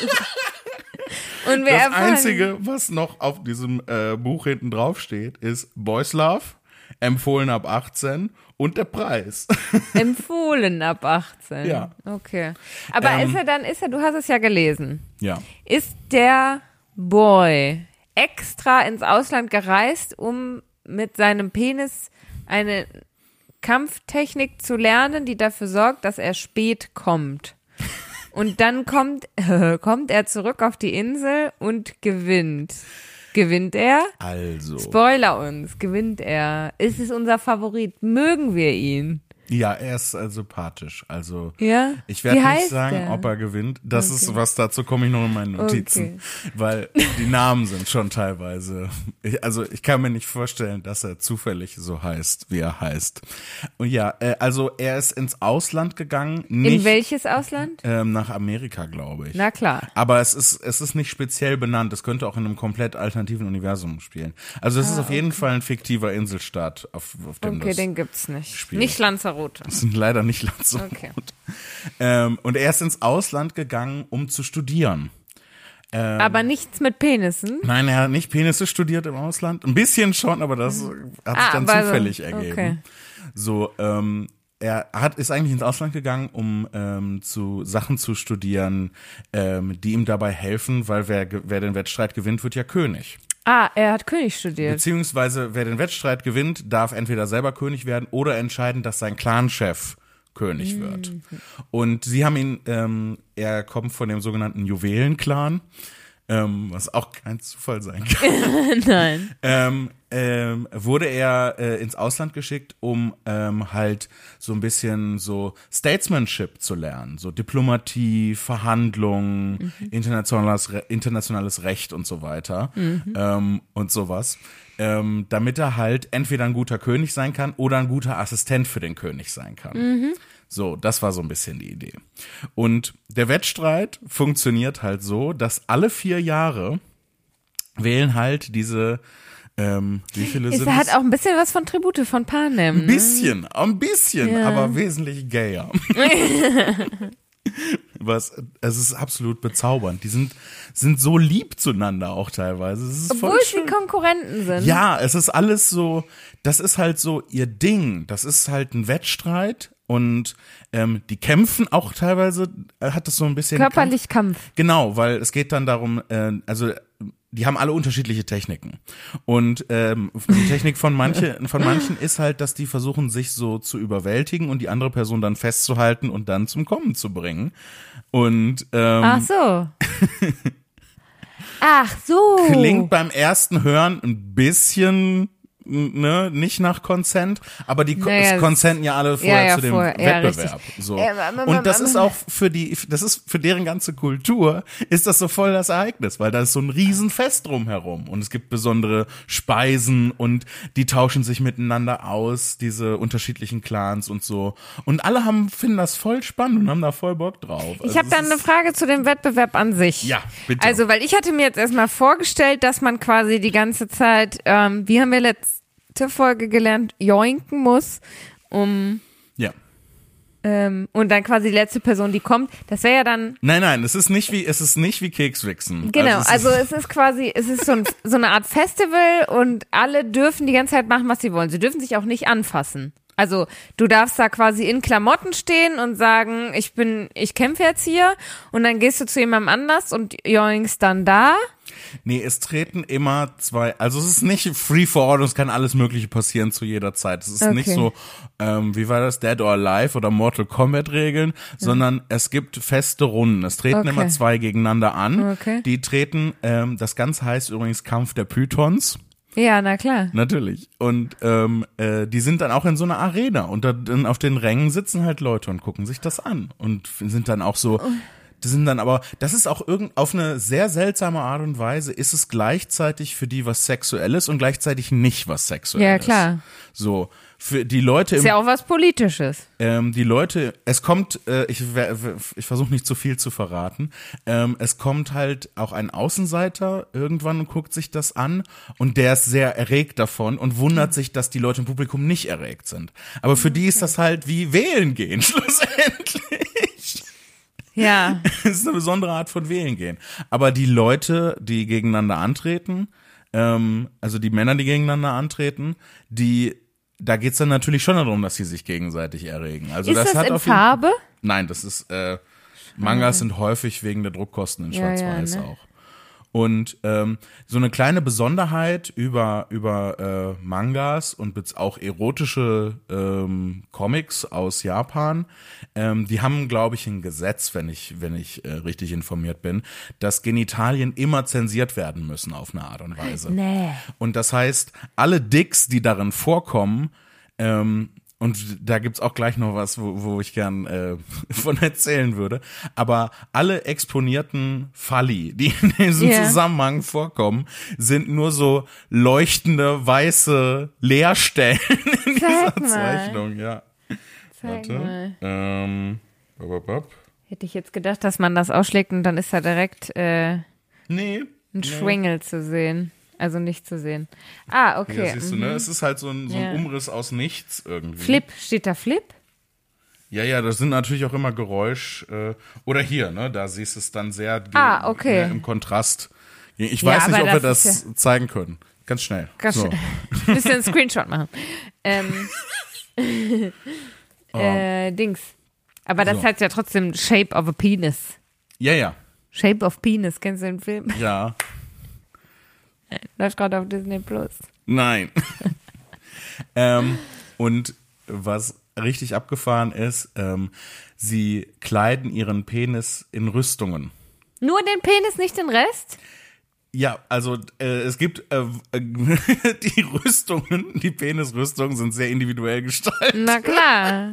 Und wir das Einzige, was noch auf diesem äh, Buch hinten drauf steht, ist Boys Love, empfohlen ab 18 und der Preis. Empfohlen ab 18. Ja. Okay. Aber Ähm. ist er dann, ist er, du hast es ja gelesen. ja. Ist der Boy extra ins Ausland gereist, um mit seinem Penis eine Kampftechnik zu lernen, die dafür sorgt, dass er spät kommt? Und dann kommt, kommt er zurück auf die Insel und gewinnt. Gewinnt er? Also. Spoiler uns, gewinnt er. Ist es unser Favorit? Mögen wir ihn? Ja, er ist äh, sympathisch. Also Ja? ich werde nicht sagen, der? ob er gewinnt. Das ist Okay. was, dazu komme ich noch in meinen Notizen. Weil die Namen sind schon teilweise. Ich, also ich kann mir nicht vorstellen, dass er zufällig so heißt, wie er heißt. Und ja, äh, also er ist ins Ausland gegangen, In nicht welches Ausland? ähm, nach Amerika, glaube ich. Na klar. Aber es ist, es ist nicht speziell benannt. Es könnte auch in einem komplett alternativen Universum spielen. Also es ist auf jeden Fall ein fiktiver Inselstaat, auf, auf dem Ah, Okay, das den gibt's nicht. Spiel. Nicht Lanzarote. Das sind leider nicht Lanzarote. Okay. Ähm, und er ist ins Ausland gegangen, um zu studieren. Aber nichts mit Penissen. Nein, er hat nicht Penisse studiert im Ausland. Ein bisschen schon, aber das hat sich Ah, dann aber so- zufällig ergeben. okay. So, ähm, er hat, ist eigentlich ins Ausland gegangen, um ähm, zu Sachen zu studieren, ähm, die ihm dabei helfen, weil wer, wer den Wettstreit gewinnt, wird ja König. Ah, er hat König studiert. Beziehungsweise wer den Wettstreit gewinnt, darf entweder selber König werden oder entscheiden, dass sein Clanchef König wird. Und sie haben ihn, ähm, er kommt von dem sogenannten Juwelenclan, ähm, was auch kein Zufall sein kann. Nein. ähm, ähm, wurde er äh, ins Ausland geschickt, um ähm, halt so ein bisschen so Statesmanship zu lernen, so Diplomatie, Verhandlungen, internationales, Re internationales Recht und so weiter. Ähm, und sowas, ähm, damit er halt entweder ein guter König sein kann oder ein guter Assistent für den König sein kann. So, das war so ein bisschen die Idee. Und der Wettstreit funktioniert halt so, dass alle vier Jahre wählen halt diese, ähm, wie viele Es sind hat es? auch ein bisschen was von Tribute von Panem. Ein bisschen, ein bisschen, Ja. aber wesentlich gayer. Was, es ist absolut bezaubernd. Die sind, sind so lieb zueinander auch teilweise. Obwohl sie Konkurrenten sind. Ja, es ist alles so, das ist halt so ihr Ding. Das ist halt ein Wettstreit und ähm, die kämpfen auch teilweise, äh, hat das so ein bisschen Körperlich Kampf. Genau, weil es geht dann darum, äh, also die haben alle unterschiedliche Techniken. Und ähm, die Technik von, manche, von manchen ist halt, dass die versuchen, sich so zu überwältigen und die andere Person dann festzuhalten und dann zum Kommen zu bringen. Und ähm, Ach so. Ach so. klingt beim ersten Hören ein bisschen ne, nicht nach Consent, aber die Naja, consenten ja alle vorher ja, zu dem vorher. Ja, Wettbewerb. so. Ja, aber- Und das ist auch für die, das ist für deren ganze Kultur, ist das so voll das Ereignis, weil da ist so ein Riesenfest drumherum und es gibt besondere Speisen und die tauschen sich miteinander aus, diese unterschiedlichen Clans und so. Und alle haben, finden das voll spannend und haben da voll Bock drauf. Ich habe dann eine Frage zu dem Wettbewerb an sich. Ja, bitte. Also, weil ich hatte mir jetzt erstmal vorgestellt, dass man quasi die ganze Zeit, ähm, wie haben wir letzte Folge gelernt, joinken muss, um Ja. ähm, und dann quasi die letzte Person, die kommt, das wäre ja dann Nein, nein, es ist nicht wie, es ist nicht wie Kekswichsen. Genau, es ist- also es ist quasi, es ist so, ein, so eine Art Festival und alle dürfen die ganze Zeit machen, was sie wollen. Sie dürfen sich auch nicht anfassen. Also du darfst da quasi in Klamotten stehen und sagen, ich bin, ich kämpfe jetzt hier und dann gehst du zu jemandem anders und joinkst dann da. Nee, es treten immer zwei, also es ist nicht free for all, es kann alles mögliche passieren zu jeder Zeit. Es ist Okay. nicht so, ähm, wie war das, Dead or Alive oder Mortal Kombat Regeln, sondern es gibt feste Runden. Es treten Okay. immer zwei gegeneinander an. Okay. Die treten, ähm, das Ganze heißt übrigens Kampf der Pythons. Ja, na klar. Natürlich. Und ähm, äh, die sind dann auch in so einer Arena und da, dann auf den Rängen sitzen halt Leute und gucken sich das an und sind dann auch so. Die sind dann aber, das ist auch irgend auf eine sehr seltsame Art und Weise, ist es gleichzeitig für die was Sexuelles und gleichzeitig nicht was Sexuelles. Ja, klar. So, für die Leute im Ist ja auch was Politisches. ähm, die Leute, es kommt, äh, ich, ich versuche nicht zu viel zu verraten, ähm, es kommt halt auch ein Außenseiter irgendwann und guckt sich das an und der ist sehr erregt davon und wundert sich, dass die Leute im Publikum nicht erregt sind. Aber für die ist das halt wie wählen gehen, schlussendlich. Ja. Es ist eine besondere Art von wählen gehen. Aber die Leute, die gegeneinander antreten, ähm, also die Männer, die gegeneinander antreten, die da geht's dann natürlich schon darum, dass sie sich gegenseitig erregen. Also Ist das, das, hat in auf Farbe? Nein, das ist äh, Mangas sind häufig wegen der Druckkosten in Ja, ja, Schwarz-Weiß ne? auch. Und ähm, so eine kleine Besonderheit über über äh, Mangas und auch erotische ähm, Comics aus Japan, ähm, die haben, glaube ich, ein Gesetz, wenn ich wenn ich äh, richtig informiert bin, dass Genitalien immer zensiert werden müssen auf eine Art und Weise. Nee. Und das heißt, alle Dicks, die darin vorkommen, ähm, und da gibt's auch gleich noch was, wo, wo ich gern äh, von erzählen würde. Aber alle exponierten Falli, die in diesem Ja. Zusammenhang vorkommen, sind nur so leuchtende weiße Leerstellen in dieser Sag mal. Zeichnung. Ja. Zeig Warte. mal. Ähm, bop, bop, bop. Hätte ich jetzt gedacht, dass man das ausschlägt und dann ist da direkt äh, Nee. ein Schwingel zu sehen. Also nicht zu sehen. Ah, okay. Ja, siehst du, ne? Es ist halt so ein, so ein Ja. Umriss aus nichts irgendwie. Flip, steht da Flip? Ja, ja, das sind natürlich auch immer Geräusch. Äh, oder hier, ne? Da siehst du es dann sehr Ah, okay. ne, im Kontrast. Ich Ja, weiß nicht, aber ob wir das das ist zeigen können. Ganz schnell. Ganz so. schön. Bisschen einen Screenshot machen. Ähm, äh, Dings. Aber das So. hat ja trotzdem Shape of a Penis. Ja, ja, Shape of Penis, kennst du den Film? ja. Läuft gerade auf Disney Plus. Nein. ähm, und was richtig abgefahren ist, ähm, sie kleiden ihren Penis in Rüstungen. Nur den Penis, nicht den Rest? Ja, also äh, es gibt äh, die Rüstungen, die Penisrüstungen sind sehr individuell gestaltet. Na klar.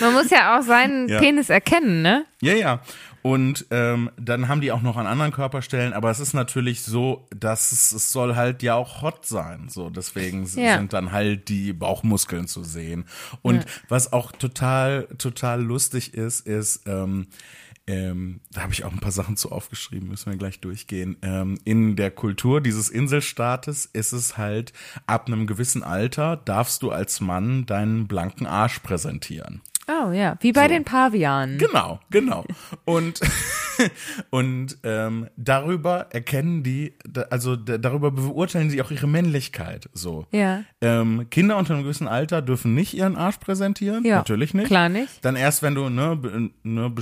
Man muss ja auch seinen Ja. Penis erkennen, ne? Ja, ja. Und ähm, dann haben die auch noch an anderen Körperstellen, aber es ist natürlich so, dass es, es soll halt ja auch hot sein. So, deswegen Ja. sind dann halt die Bauchmuskeln zu sehen. Und was auch total, total lustig ist, ist, ähm, ähm, da habe ich auch ein paar Sachen zu aufgeschrieben, müssen wir gleich durchgehen. Ähm, in der Kultur dieses Inselstaates ist es halt, ab einem gewissen Alter darfst du als Mann deinen blanken Arsch präsentieren. Oh ja, wie bei So. den Pavianen. Genau, genau. Und, und ähm, darüber erkennen die, also da- darüber beurteilen sie auch ihre Männlichkeit. So. Ja. Ähm, Kinder unter einem gewissen Alter dürfen nicht ihren Arsch präsentieren. Ja, Natürlich nicht. klar nicht. Dann erst, wenn du ne, ne, ein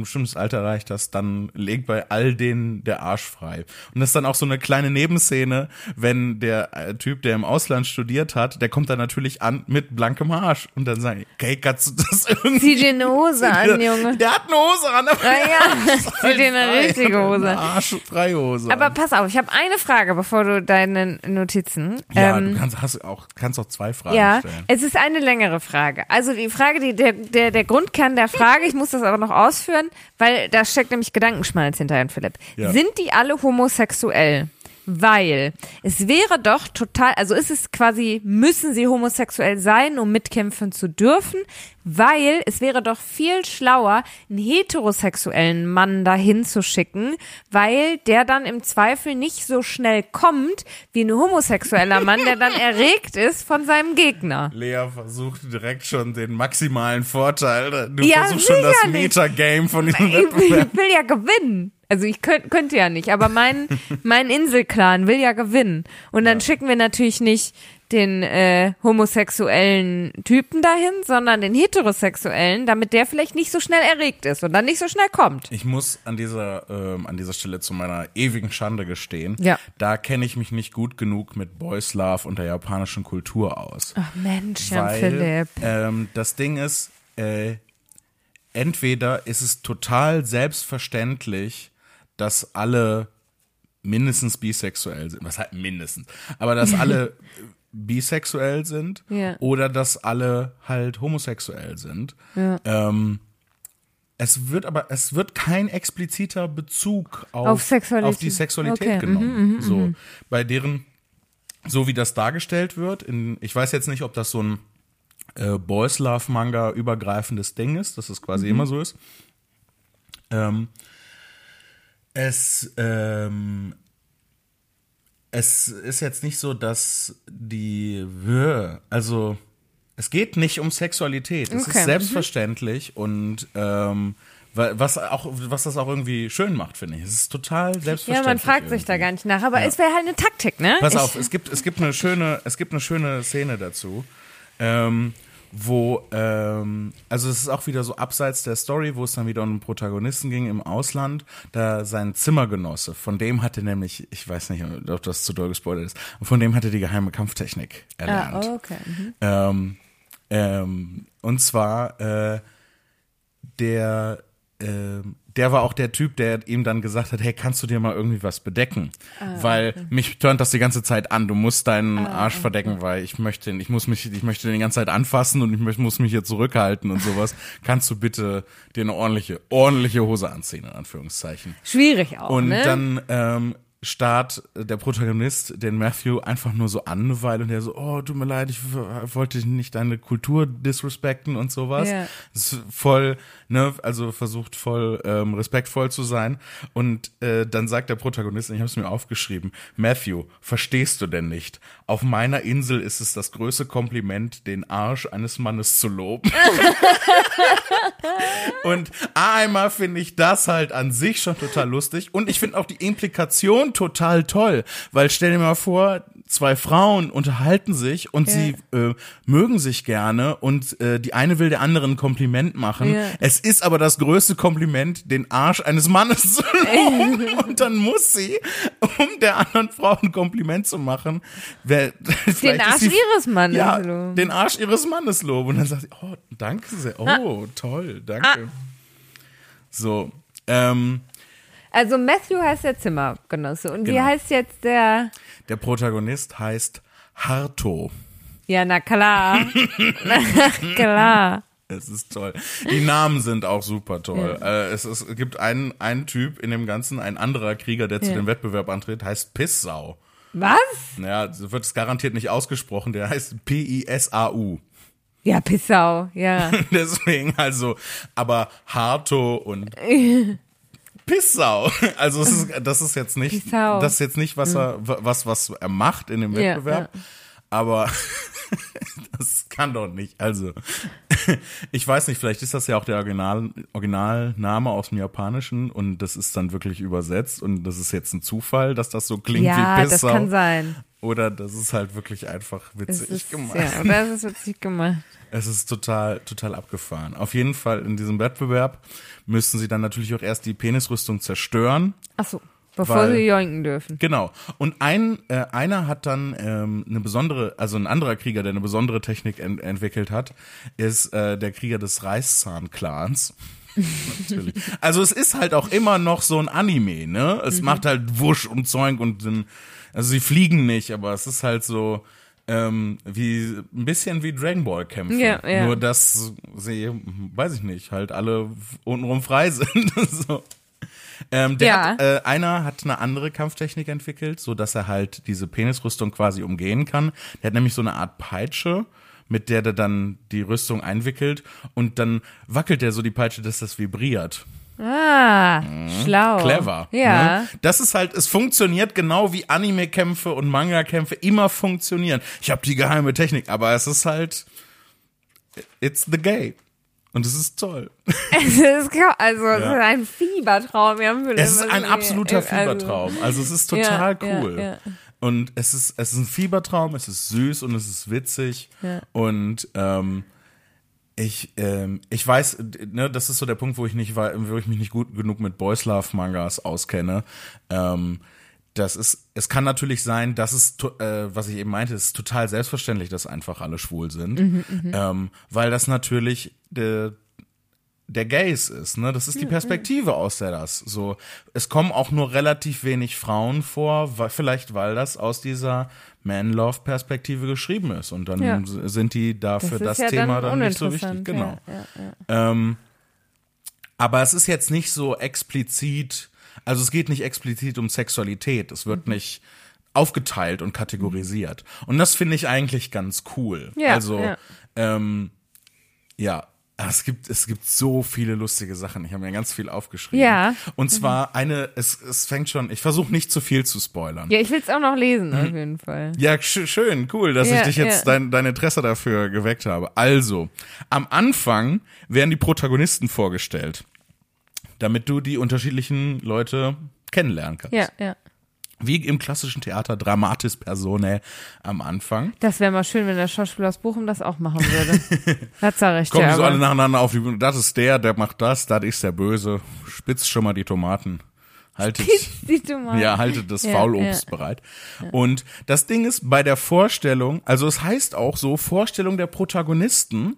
bestimmtes Alter erreicht hast, dann legt bei all denen der Arsch frei. Und das ist dann auch so eine kleine Nebenszene, wenn der äh, Typ, der im Ausland studiert hat, der kommt dann natürlich an mit blankem Arsch. Und dann sagen, okay, kannst du das irgendwie Zieh dir eine Hose an, Junge. der hat eine Hose an, aber Ah ja, zieh dir eine richtige Eine Hose. Arschfreihose. Aber an. pass auf, ich habe eine Frage, bevor du deine Notizen. ja, ähm, du kannst, hast auch, kannst auch zwei Fragen Ja, stellen. es ist eine längere Frage. Also die Frage, die, der, der, der Grundkern der Frage, ich muss das aber noch ausführen, weil da steckt nämlich Gedankenschmalz hinterher, Philipp. Ja. Sind die alle homosexuell? Weil es wäre doch total, also ist es quasi, müssen sie homosexuell sein, um mitkämpfen zu dürfen, weil es wäre doch viel schlauer, einen heterosexuellen Mann dahin zu schicken, weil der dann im Zweifel nicht so schnell kommt wie ein homosexueller Mann, der dann erregt ist von seinem Gegner. Lea versucht direkt schon den maximalen Vorteil. Du Ja, versuchst schon das. Metagame von diesem Ich will, Wettbewerb. ich will ja gewinnen. Also ich könnt, könnte ja nicht, aber mein, mein Inselclan will ja gewinnen. Und dann schicken wir natürlich nicht den äh, homosexuellen Typen dahin, sondern den heterosexuellen, damit der vielleicht nicht so schnell erregt ist und dann nicht so schnell kommt. Ich muss an dieser, ähm, an dieser Stelle zu meiner ewigen Schande gestehen. Ja. Da kenne ich mich nicht gut genug mit Boys Love und der japanischen Kultur aus. Ach Mensch, Jan weil Philipp. ähm, das Ding ist, äh, entweder ist es total selbstverständlich, dass alle mindestens bisexuell sind. Was halt mindestens? Aber dass alle bisexuell sind Ja. oder dass alle halt homosexuell sind. Ja. Ähm, es wird aber, es wird kein expliziter Bezug auf, Auf Sexualität. auf die Sexualität Okay, mhm, genommen. so, bei deren, so wie das dargestellt wird, in, ich weiß jetzt nicht, ob das so ein äh, Boys Love Manga übergreifendes Ding ist, dass es quasi immer so ist. Ähm, es, ähm, es ist jetzt nicht so, dass die, also es geht nicht um Sexualität. Es Okay. ist selbstverständlich und ähm, wa- was auch, was das auch irgendwie schön macht, finde ich. Es ist total Ja, selbstverständlich. man fragt sich da irgendwie. gar nicht nach, aber es wäre halt eine Taktik, ne? Pass Ich- auf, es gibt, es gibt eine schöne, es gibt eine schöne Szene dazu. Ähm, wo, ähm, also es ist auch wieder so abseits der Story, wo es dann wieder um einen Protagonisten ging im Ausland, da sein Zimmergenosse, von dem hatte nämlich, ich weiß nicht, ob das zu doll gespoilert ist, von dem hatte die geheime Kampftechnik erlernt. Ah, okay. Mhm. Ähm, ähm, und zwar äh, der der war auch der Typ, der ihm dann gesagt hat, hey, kannst du dir mal irgendwie was bedecken? weil mich turnt das die ganze Zeit an. Du musst deinen Arsch verdecken, weil ich möchte, ich muss mich, ich möchte den die ganze Zeit anfassen und ich muss mich hier zurückhalten und sowas. kannst du bitte dir eine ordentliche, ordentliche Hose anziehen, in Anführungszeichen. Schwierig auch, Und ne? dann ähm, starrt der Protagonist den Matthew einfach nur so an, Weile und der so, oh, tut mir leid, ich wollte nicht deine Kultur disrespekten und sowas. Ist voll, ne, also versucht voll ähm, respektvoll zu sein. Und äh, dann sagt der Protagonist, ich habe es mir aufgeschrieben, Matthew, verstehst du denn nicht? Auf meiner Insel ist es das größte Kompliment, den Arsch eines Mannes zu loben. Und einmal finde ich das halt an sich schon total lustig. Und ich finde auch die Implikation total toll. Weil stell dir mal vor, zwei Frauen unterhalten sich und Ja. sie äh, mögen sich gerne und äh, die eine will der anderen ein Kompliment machen. Ja. Es ist aber das größte Kompliment, den Arsch eines Mannes zu loben. und dann muss sie, um der anderen Frau ein Kompliment zu machen, wer, Den Arsch sie- ihres Mannes ja, loben. den Arsch ihres Mannes loben. Und dann sagt sie, oh, danke sehr. Oh, toll, danke. Ah. So, ähm, Also Matthew heißt der Zimmergenosse. Und wie Genau. heißt jetzt der? Der Protagonist heißt Harto. Ja, na klar. na klar. Es ist toll. Die Namen sind auch super toll. Äh, es, ist, es gibt einen, einen Typ in dem Ganzen, ein anderer Krieger, der zu Ja. dem Wettbewerb antritt, heißt Pissau. Was? So wird es garantiert nicht ausgesprochen. Der heißt P-I-S-A-U. Ja, Pissau, ja. Deswegen also, aber Harto und Pissau. Also ist, das ist jetzt nicht, Pissau. das ist jetzt nicht, was er, was, was er macht in dem Ja, Wettbewerb. Aber das kann doch nicht. Also, ich weiß nicht, vielleicht ist das ja auch der Original, Originalname aus dem Japanischen und das ist dann wirklich übersetzt und das ist jetzt ein Zufall, dass das so klingt ja, wie das Pissau. kann sein. Oder das ist halt wirklich einfach witzig ist, gemacht. ja, oder es ist witzig gemacht. Es ist total, total abgefahren. Auf jeden Fall in diesem Wettbewerb müssten sie dann natürlich auch erst die Penisrüstung zerstören. Ach so, bevor Weil- sie joinken dürfen. Genau. Und ein, äh, einer hat dann ähm, eine besondere, also ein anderer Krieger, der eine besondere Technik ent entwickelt hat, ist äh, der Krieger des Reißzahn-Clans. Natürlich. Also es ist halt auch immer noch so ein Anime, ne? Es macht halt Wusch und Zeug und dann, also sie fliegen nicht, aber es ist halt so ähm, wie ein bisschen wie Dragon Ball Kämpfe. Ja, ja. Nur dass sie, weiß ich nicht, halt alle untenrum frei sind. so. Ähm, der Ja. hat, äh, einer hat eine andere Kampftechnik entwickelt, so dass er halt diese Penisrüstung quasi umgehen kann. Der hat nämlich so eine Art Peitsche, mit der der dann die Rüstung einwickelt und dann wackelt er so die Peitsche, dass das vibriert. Ah, schlau. Mhm. Clever. Ja. Ne? Das ist halt, es funktioniert genau wie Anime-Kämpfe und Manga-Kämpfe immer funktionieren. Ich habe die geheime Technik, aber es ist halt, it's the game. Und es ist toll. Es ist, also, es Ja. ist ein Fiebertraum. Wir haben Es ist ein absoluter also, Fiebertraum. Also es ist total Ja, ja, cool. ja. Und es ist, es ist ein Fiebertraum, es ist süß und es ist witzig. Ja. Und ähm, ich, ähm, ich weiß, ne, das ist so der Punkt, wo ich nicht, wo ich mich nicht gut genug mit Boys Love Mangas auskenne. Ähm, das ist, es kann natürlich sein, dass es, äh, was ich eben meinte, ist total selbstverständlich, dass einfach alle schwul sind, Mhm, ähm, weil das natürlich der, der Gaze ist, ne? Das ist die Perspektive, aus der das so. Es kommen auch nur relativ wenig Frauen vor, weil, vielleicht weil das aus dieser Man-Love-Perspektive geschrieben ist und dann Ja. sind die dafür Das das, ja Thema dann dann, nicht so wichtig. Genau. ja. Ähm, aber es ist jetzt nicht so explizit, also es geht nicht explizit um Sexualität. Es Mhm. wird nicht aufgeteilt und kategorisiert. Und das finde ich eigentlich ganz cool. Ja, also, ähm, ja. Es gibt, es gibt so viele lustige Sachen. Ich habe mir ganz viel aufgeschrieben. Ja. Und zwar eine, es, es fängt schon, ich versuche nicht zu viel zu spoilern. Ja, ich will es auch noch lesen, Mhm. auf jeden Fall. Ja, sch schön, cool, dass Ja, ich dich jetzt ja. dein, dein Interesse dafür geweckt habe. Also, am Anfang werden die Protagonisten vorgestellt, damit du die unterschiedlichen Leute kennenlernen kannst. Ja, ja. Wie im klassischen Theater Dramatis Personae am Anfang. Das wäre mal schön, wenn der Schauspieler aus Bochum das auch machen würde. das sag ich Kommen dir. so alle nacheinander auf die Bühne. Das ist der, der macht das, das ist der Böse. Spitzt schon mal die Tomaten. Haltet, Die Tomaten. ja, haltet das Ja, Faulobst ja. bereit. Und das Ding ist, bei der Vorstellung, also es heißt auch so, Vorstellung der Protagonisten,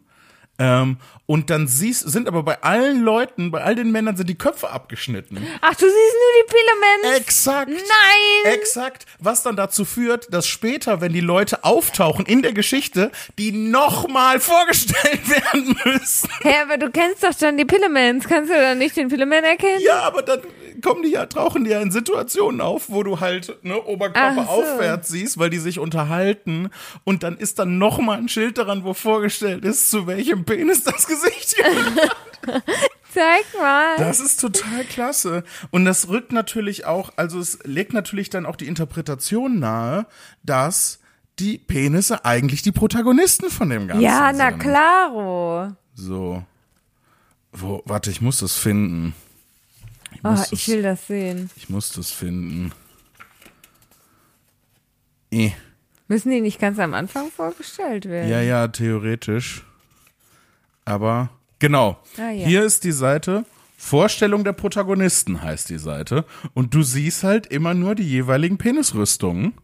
ähm, und dann siehst, sind aber bei allen Leuten, bei all den Männern sind die Köpfe abgeschnitten. Ach, du siehst nur die Pille, Mensch. Exakt. Nein. Exakt. Was dann dazu führt, dass später, wenn die Leute auftauchen in der Geschichte, die nochmal vorgestellt werden müssen. Hä, aber du kennst doch schon die Pillemans. Kannst du dann nicht den Pilleman erkennen? Ja, aber dann kommen die ja, tauchen die ja in Situationen auf, wo du halt ne, Oberkörper so. aufwärts siehst, weil die sich unterhalten. Und dann ist dann nochmal ein Schild daran, wo vorgestellt ist, zu welchem Penis das Gesicht. Zeig mal. Das ist total klasse. Und das rückt natürlich auch, also es legt natürlich dann auch die Interpretation nahe, dass die Penisse eigentlich die Protagonisten von dem Ganzen ja, na sind. klaro. So. Wo, warte, ich muss das finden. Ich Oh, muss, ich das, will das sehen. ich muss das finden. Eh. Müssen die nicht ganz am Anfang vorgestellt werden? Ja, ja, theoretisch. Aber genau. Ah, ja. Hier ist die Seite. Vorstellung der Protagonisten heißt die Seite. Und du siehst halt immer nur die jeweiligen Penisrüstungen.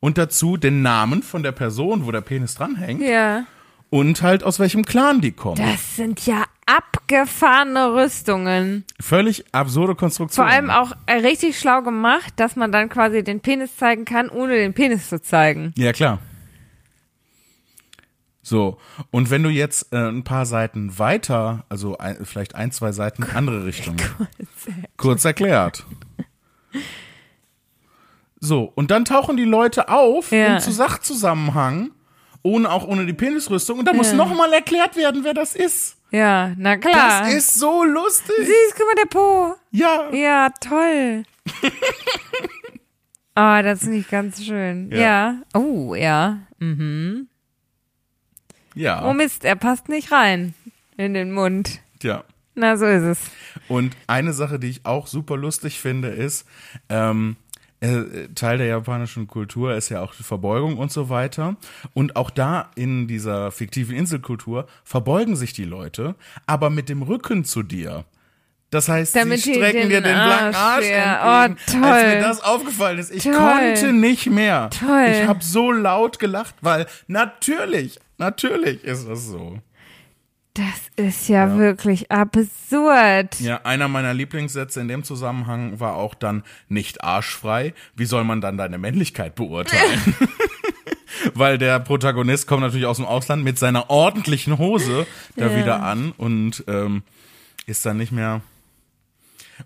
Und dazu den Namen von der Person, wo der Penis dranhängt. Ja. Und halt aus welchem Clan die kommen. Das sind ja abgefahrene Rüstungen. Völlig absurde Konstruktion. Vor allem auch äh, richtig schlau gemacht, dass man dann quasi den Penis zeigen kann, ohne den Penis zu zeigen. Ja, klar. So, und wenn du jetzt äh, ein paar Seiten weiter, also ein, vielleicht ein, zwei Seiten in andere Richtung, kurz erklärt. So, und dann tauchen die Leute auf Ja. im zu Sachzusammenhang, ohne auch ohne die Penisrüstung, und da muss Ja. nochmal erklärt werden, wer das ist. Ja, na klar. Das ist so lustig. Süß, guck mal, der Po. Ja. Ja, toll. Ah, das finde ich ganz schön. Ja. Ja. Oh, ja. Ja. Oh Mist, er passt nicht rein in den Mund. ja. Na, so ist es. Und eine Sache, die ich auch super lustig finde, ist, ähm, äh, Teil der japanischen Kultur ist ja auch die Verbeugung und so weiter. Und auch da in dieser fiktiven Inselkultur verbeugen sich die Leute, aber mit dem Rücken zu dir. Das heißt, Damit sie strecken den dir den blanken Arsch, Arsch entgegen. Oh, toll. Als mir das aufgefallen ist, ich Toll. konnte nicht mehr. Toll. Ich habe so laut gelacht, weil natürlich, natürlich ist das so. Das ist ja, Ja. wirklich absurd. Ja, einer meiner Lieblingssätze in dem Zusammenhang war auch dann nicht arschfrei. Wie soll man dann deine Männlichkeit beurteilen? Weil der Protagonist kommt natürlich aus dem Ausland mit seiner ordentlichen Hose da Ja. wieder an und ähm, ist dann nicht mehr.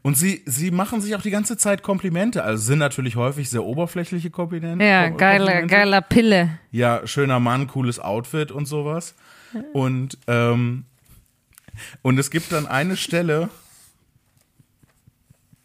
Und sie, sie machen sich auch die ganze Zeit Komplimente. Also sind natürlich häufig sehr oberflächliche Komplimente. Ja, geiler, geiler Pille. Ja, schöner Mann, cooles Outfit und sowas. Und, ähm, und es gibt dann eine Stelle.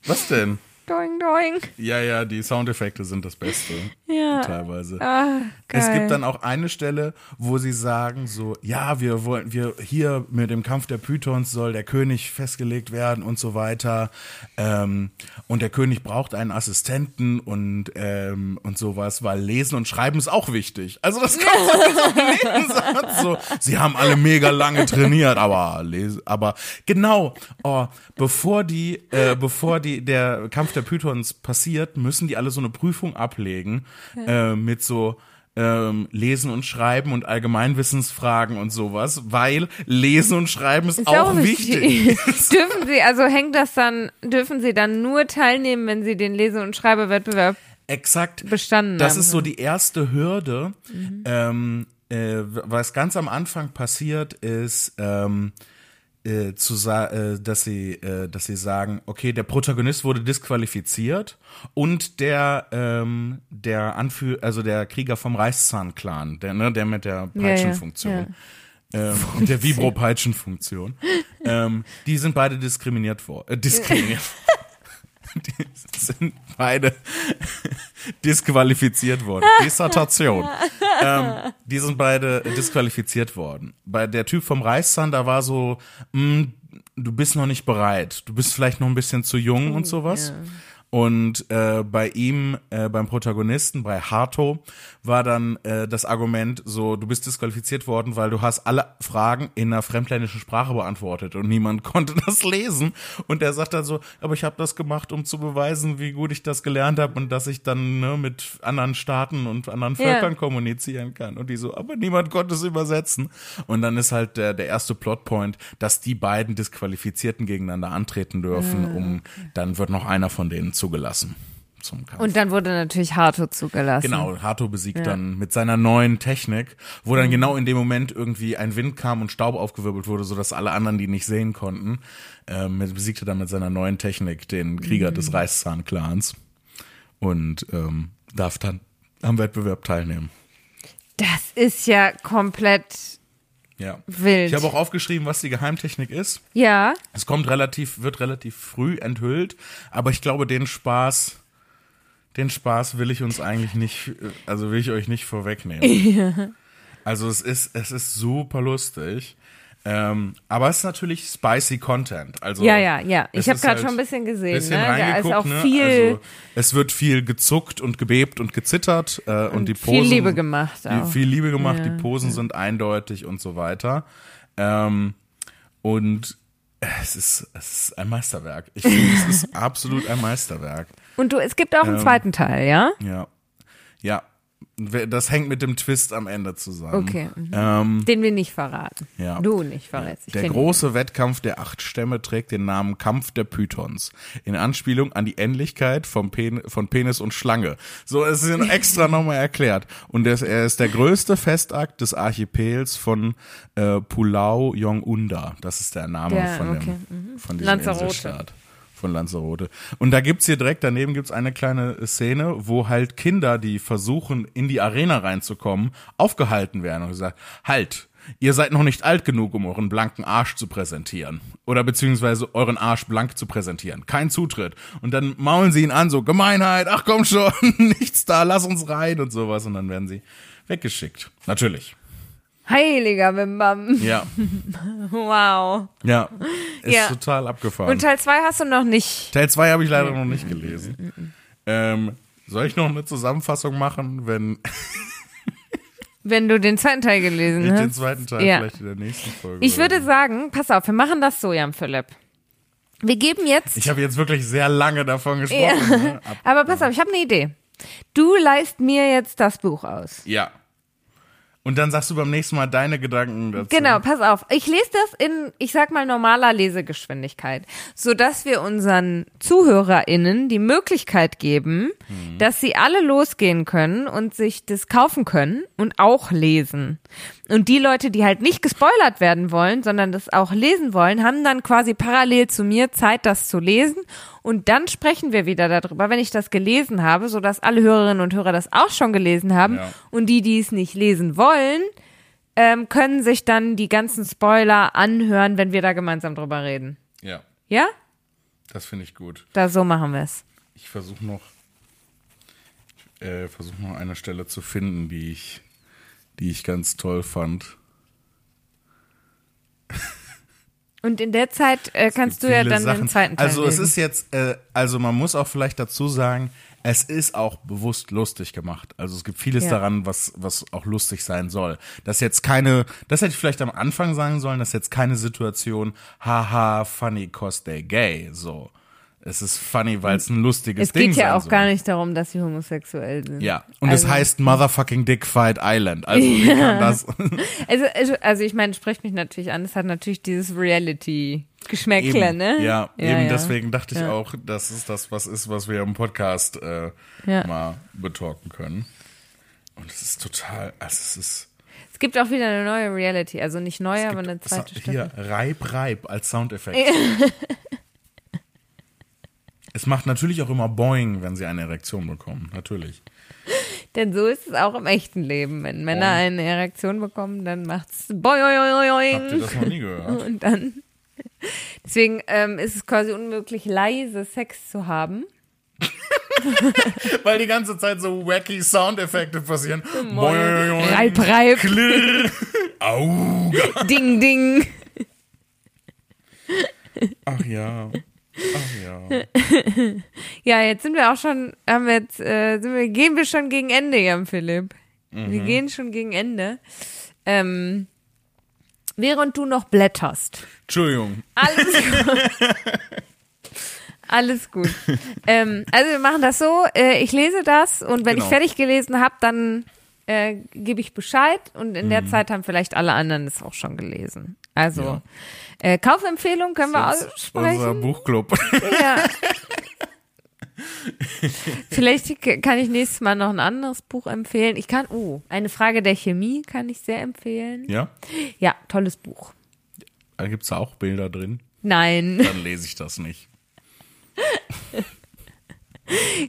Was denn? Doing, doing. Ja, ja, die Soundeffekte sind das Beste. Ja. Teilweise. Ah. Es gibt dann auch eine Stelle, wo sie sagen so, ja, wir wollen, wir hier mit dem Kampf der Pythons soll der König festgelegt werden und so weiter. Ähm, und der König braucht einen Assistenten und ähm, und sowas, weil Lesen und Schreiben ist auch wichtig. Also das kommt so einem Nebensatz so. Sie haben alle mega lange trainiert, aber lesen, aber genau. Oh, bevor die, äh, bevor die der Kampf der Pythons passiert, müssen die alle so eine Prüfung ablegen äh, mit so ähm, Lesen und Schreiben und Allgemeinwissensfragen und sowas, weil Lesen und Schreiben ist, Ist auch, wichtig. dürfen Sie, also hängt das dann, dürfen Sie dann nur teilnehmen, wenn Sie den Lese- und Schreibewettbewerb Exakt. bestanden Das haben? ist so die erste Hürde. Ähm, äh, was ganz am Anfang passiert, ist, ähm, äh, zu sa äh, dass sie, äh, dass sie sagen, okay, der Protagonist wurde disqualifiziert und der, ähm, der Anführer, also der Krieger vom Reichszahn-Clan, der, ne, der mit der ja, Peitschenfunktion. Ähm, und der Vibro-Peitschenfunktion. ähm, die sind beide diskriminiert worden. Äh, diskriminiert. die sind beide disqualifiziert worden. Dissertation. ähm, die sind beide disqualifiziert worden. Bei der Typ vom Reichszahn, da war so, mh, du bist noch nicht bereit. Du bist vielleicht noch ein bisschen zu jung und sowas. Und äh, bei ihm, äh, beim Protagonisten, bei Harto, war dann äh, das Argument so, du bist disqualifiziert worden, weil du hast alle Fragen in einer fremdländischen Sprache beantwortet und niemand konnte das lesen. Und er sagt dann so, aber ich habe das gemacht, um zu beweisen, wie gut ich das gelernt habe und dass ich dann ne, mit anderen Staaten und anderen Völkern Ja. kommunizieren kann. Und die so, aber niemand konnte es übersetzen. Und dann ist halt der, der erste Plotpoint, dass die beiden Disqualifizierten gegeneinander antreten dürfen, Ah, um dann wird noch einer von denen zugelassen. Und dann wurde natürlich Harto zugelassen. Genau, Hato besiegt dann mit seiner neuen Technik, wo Mhm. dann genau in dem Moment irgendwie ein Wind kam und Staub aufgewirbelt wurde, sodass alle anderen die nicht sehen konnten, ähm, besiegte dann mit seiner neuen Technik den Krieger Mhm. des Reißzahn-Clans und ähm, darf dann am Wettbewerb teilnehmen. Das ist ja komplett Ja. wild. Ich habe auch aufgeschrieben, was die Geheimtechnik ist. ja, Es kommt relativ, wird relativ früh enthüllt, aber ich glaube, den Spaß, den Spaß will ich uns eigentlich nicht, also will ich euch nicht vorwegnehmen. Also es ist, es ist super lustig. Ähm, aber es ist natürlich spicy Content. Also Ja, ja, ja. Ich es hab ist grad schon ein bisschen gesehen, Bisschen ne? Da ist auch ne? viel- Also, es wird viel gezuckt und gebebt und gezittert äh, und, die Posen. viel Liebe gemacht auch. Die, viel Liebe gemacht, Ja, die Posen sind eindeutig und so weiter. Ähm, und es ist, es ist ein Meisterwerk. Ich finde, es ist absolut ein Meisterwerk. Und du, es gibt auch einen Ähm, zweiten Teil, ja? Ja. Ja. Das hängt mit dem Twist am Ende zusammen. Okay. mhm. Ähm, Den wir nicht verraten. Ja. Du nicht verrätst. Ich der kenn ihn. große Wettkampf der acht Stämme trägt den Namen Kampf der Pythons. In Anspielung an die Ähnlichkeit vom Pen von Penis und Schlange. So, es ist extra nochmal erklärt. Und er ist, er ist der größte Festakt des Archipels von äh, Pulau Yong-Unda. Das ist der Name Der- von, okay, dem, von diesem Lanzarote. Inselstaat. Von Lanzarote. Und da gibt's hier direkt daneben gibt's eine kleine Szene, wo halt Kinder, die versuchen, in die Arena reinzukommen, aufgehalten werden und gesagt, halt, ihr seid noch nicht alt genug, um euren blanken Arsch zu präsentieren. Oder beziehungsweise euren Arsch blank zu präsentieren. Kein Zutritt. Und dann maulen sie ihn an, so, Gemeinheit, ach komm schon, nichts da, lass uns rein und sowas. Und dann werden sie weggeschickt. Natürlich. Heiliger Bimbam. Ja, Wow. ja. Ist Ja. total abgefahren. Und Teil 2 hast du noch nicht. Teil 2 habe ich leider noch nicht gelesen. Ähm, soll ich noch eine Zusammenfassung machen, wenn Wenn du den zweiten Teil gelesen ich den hast. zweiten Teil Ja. vielleicht in der nächsten Folge Ich würde so. sagen, pass auf, wir machen das so, Jan Philipp. Wir geben jetzt. Ich habe jetzt wirklich sehr lange davon gesprochen. Ne? Ab, aber pass auf, ich habe eine Idee. Du leist mir jetzt das Buch aus. ja. Und dann sagst du beim nächsten Mal deine Gedanken dazu. Genau, pass auf. Ich lese das in, ich sag mal, normaler Lesegeschwindigkeit, so dass wir unseren ZuhörerInnen die Möglichkeit geben, dass sie alle losgehen können und sich das kaufen können und auch lesen. Und die Leute, die halt nicht gespoilert werden wollen, sondern das auch lesen wollen, haben dann quasi parallel zu mir Zeit, das zu lesen. Und dann sprechen wir wieder darüber, wenn ich das gelesen habe, so dass alle Hörerinnen und Hörer das auch schon gelesen haben. Ja. Und die, die es nicht lesen wollen, ähm, können sich dann die ganzen Spoiler anhören, wenn wir da gemeinsam drüber reden. Ja, Ja? das finde ich gut. Da so machen wir es. Ich versuche noch, äh, versuche noch eine Stelle zu finden, die ich, die ich ganz toll fand. Und in der Zeit äh, kannst du ja dann Sachen. den zweiten Teil Also es lesen. ist jetzt, äh, also man muss auch vielleicht dazu sagen, es ist auch bewusst lustig gemacht. Also es gibt vieles Ja. daran, was, was auch lustig sein soll. Das jetzt keine, das hätte ich vielleicht am Anfang sagen sollen, das ist jetzt keine Situation, haha, funny cause they gay, so. Es ist funny, weil es ein lustiges es Ding geht ja auch soll. gar nicht darum, dass sie homosexuell sind. Ja, und also, es heißt Motherfucking Dick Fight Island. Also wie kann das? Also, also, also ich meine, spricht mich natürlich an. Es hat natürlich dieses Reality-Geschmäckle, Eben, ne? Ja, eben ja. deswegen dachte ich Ja. auch, dass es das was ist, was wir im Podcast äh, Ja. mal betalken können. Und es ist total, also es ist Es gibt auch wieder eine neue Reality. Also nicht neue, aber eine es zweite hier Staffel. Reib Reib als Soundeffekt. es macht natürlich auch immer Boing, wenn sie eine Erektion bekommen, natürlich. Denn so ist es auch im echten Leben. Wenn Männer Boing. eine Erektion bekommen, dann macht's Habt ihr boing. das noch nie gehört? Und dann. Deswegen ähm, ist es quasi unmöglich, leise Sex zu haben. Weil die ganze Zeit so wacky Soundeffekte passieren. Boing, Reib, reib, klirr, Auge. ding, ding. Ach ja. Ach ja. Ja, jetzt sind wir auch schon, haben wir jetzt, äh, sind wir, gehen wir schon gegen Ende, Jan Philipp. Wir gehen schon gegen Ende. Ähm, während du noch blätterst. Entschuldigung. Alles gut. Alles gut. ähm, also wir machen das so, äh, ich lese das und wenn Genau. ich fertig gelesen habe, dann äh, gebe ich Bescheid und in Mhm. der Zeit haben vielleicht alle anderen es auch schon gelesen. Also äh, Kaufempfehlung können wir ist unser aussprechen. Buchclub. Ja. Vielleicht kann ich nächstes Mal noch ein anderes Buch empfehlen. Ich kann, oh, eine Frage der Chemie kann ich sehr empfehlen. ja? Ja, tolles Buch. Da gibt's da auch Bilder drin. Nein. Dann lese ich das nicht.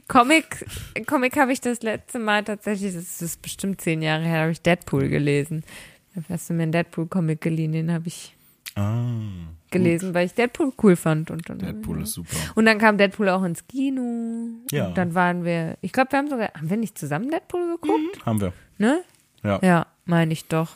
Comic, Comic habe ich das letzte Mal tatsächlich, das ist bestimmt zehn Jahre her, habe ich Deadpool gelesen. Da hast du mir einen Deadpool-Comic geliehen, den habe ich Ah. gelesen, weil ich Deadpool cool fand. Und dann, Deadpool ist super. Und dann kam Deadpool auch ins Kino. Ja. Und dann waren wir, ich glaube, wir haben sogar, haben wir nicht zusammen Deadpool geguckt? Haben wir. Ne? Ja. Ja, meine ich doch.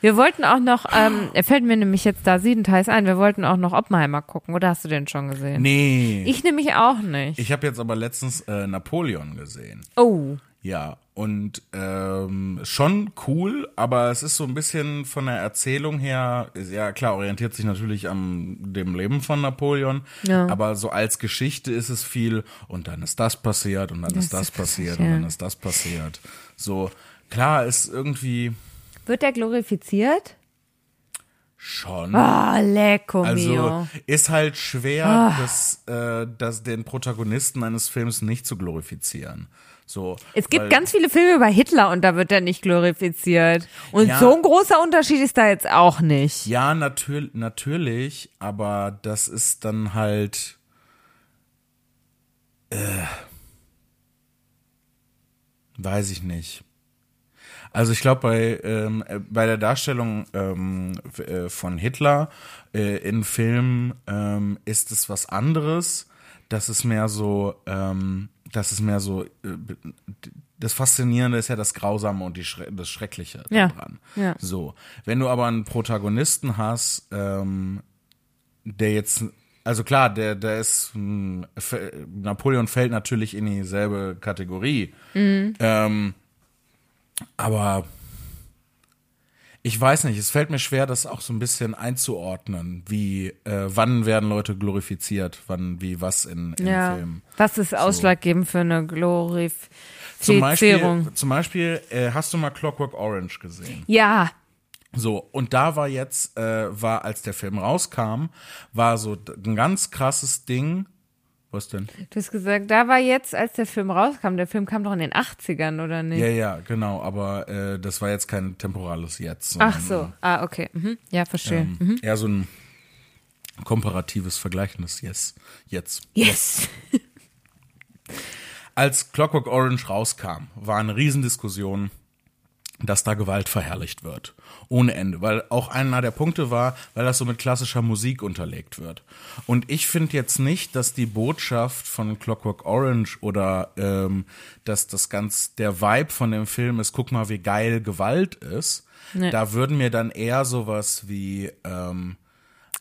Wir wollten auch noch, ähm, er fällt mir nämlich jetzt da siebenteils ein, wir wollten auch noch Oppenheimer gucken, oder hast du den schon gesehen? Nee. Ich, Ich nämlich auch nicht. ich habe jetzt aber letztens äh, Napoleon gesehen. oh, Ja, und ähm, schon cool, aber es ist so ein bisschen von der Erzählung her, ist- ja klar, orientiert sich natürlich an dem Leben von Napoleon, Ja. aber so als Geschichte ist es viel und dann ist das passiert und dann ist das passiert und ja. dann ist das passiert. So, klar ist irgendwie wird er glorifiziert? Schon. Ah, lecco Also mio. ist halt schwer, Ah. das, äh, das den Protagonisten eines Films nicht zu glorifizieren. So, Es gibt weil- ganz viele Filme über Hitler und da wird er nicht glorifiziert. Und Ja. so ein großer Unterschied ist da jetzt auch nicht. Ja, natür natürlich, aber das ist dann halt. Äh, weiß ich nicht. Also ich glaube bei ähm, äh, bei der Darstellung ähm, äh, von Hitler äh, in Filmen ähm, ist es was anderes. Das ist mehr so, ähm, das ist mehr so. Äh, das Faszinierende ist ja das Grausame und die Schre das Schreckliche Ja. daran. Ja. So, wenn du aber einen Protagonisten hast, ähm, der jetzt, also klar, der, der ist, f- Napoleon fällt natürlich in dieselbe Kategorie, ähm, aber ich weiß nicht, es fällt mir schwer, das auch so ein bisschen einzuordnen, wie, äh, wann werden Leute glorifiziert, wann, wie, was in, in Ja. Filmen. Was ist ausschlaggebend für eine Zum Glorifizierung? Beispiel, zum Beispiel äh, hast du mal Clockwork Orange gesehen? Ja, So, und da war jetzt, äh, war, als der Film rauskam, war so ein ganz krasses Ding. Was denn? du hast gesagt, da war jetzt, als der Film rauskam, der Film kam doch in den 80ern, oder nicht? Ja, ja, genau, aber äh, das war jetzt kein temporales Jetzt. Ach so, ah, okay. Mhm. Ja, verstehe. Ähm, mhm. Eher so ein komparatives, vergleichendes Yes. Jetzt. Yes. Als Clockwork Orange rauskam, war eine Riesendiskussion, dass da Gewalt verherrlicht wird. Ohne Ende. Weil auch einer der Punkte war, weil das so mit klassischer Musik unterlegt wird. Und ich finde jetzt nicht, dass die Botschaft von Clockwork Orange oder ähm, dass das ganz der Vibe von dem Film ist, guck mal, wie geil Gewalt ist. Nee. Da würden mir dann eher sowas wie ähm,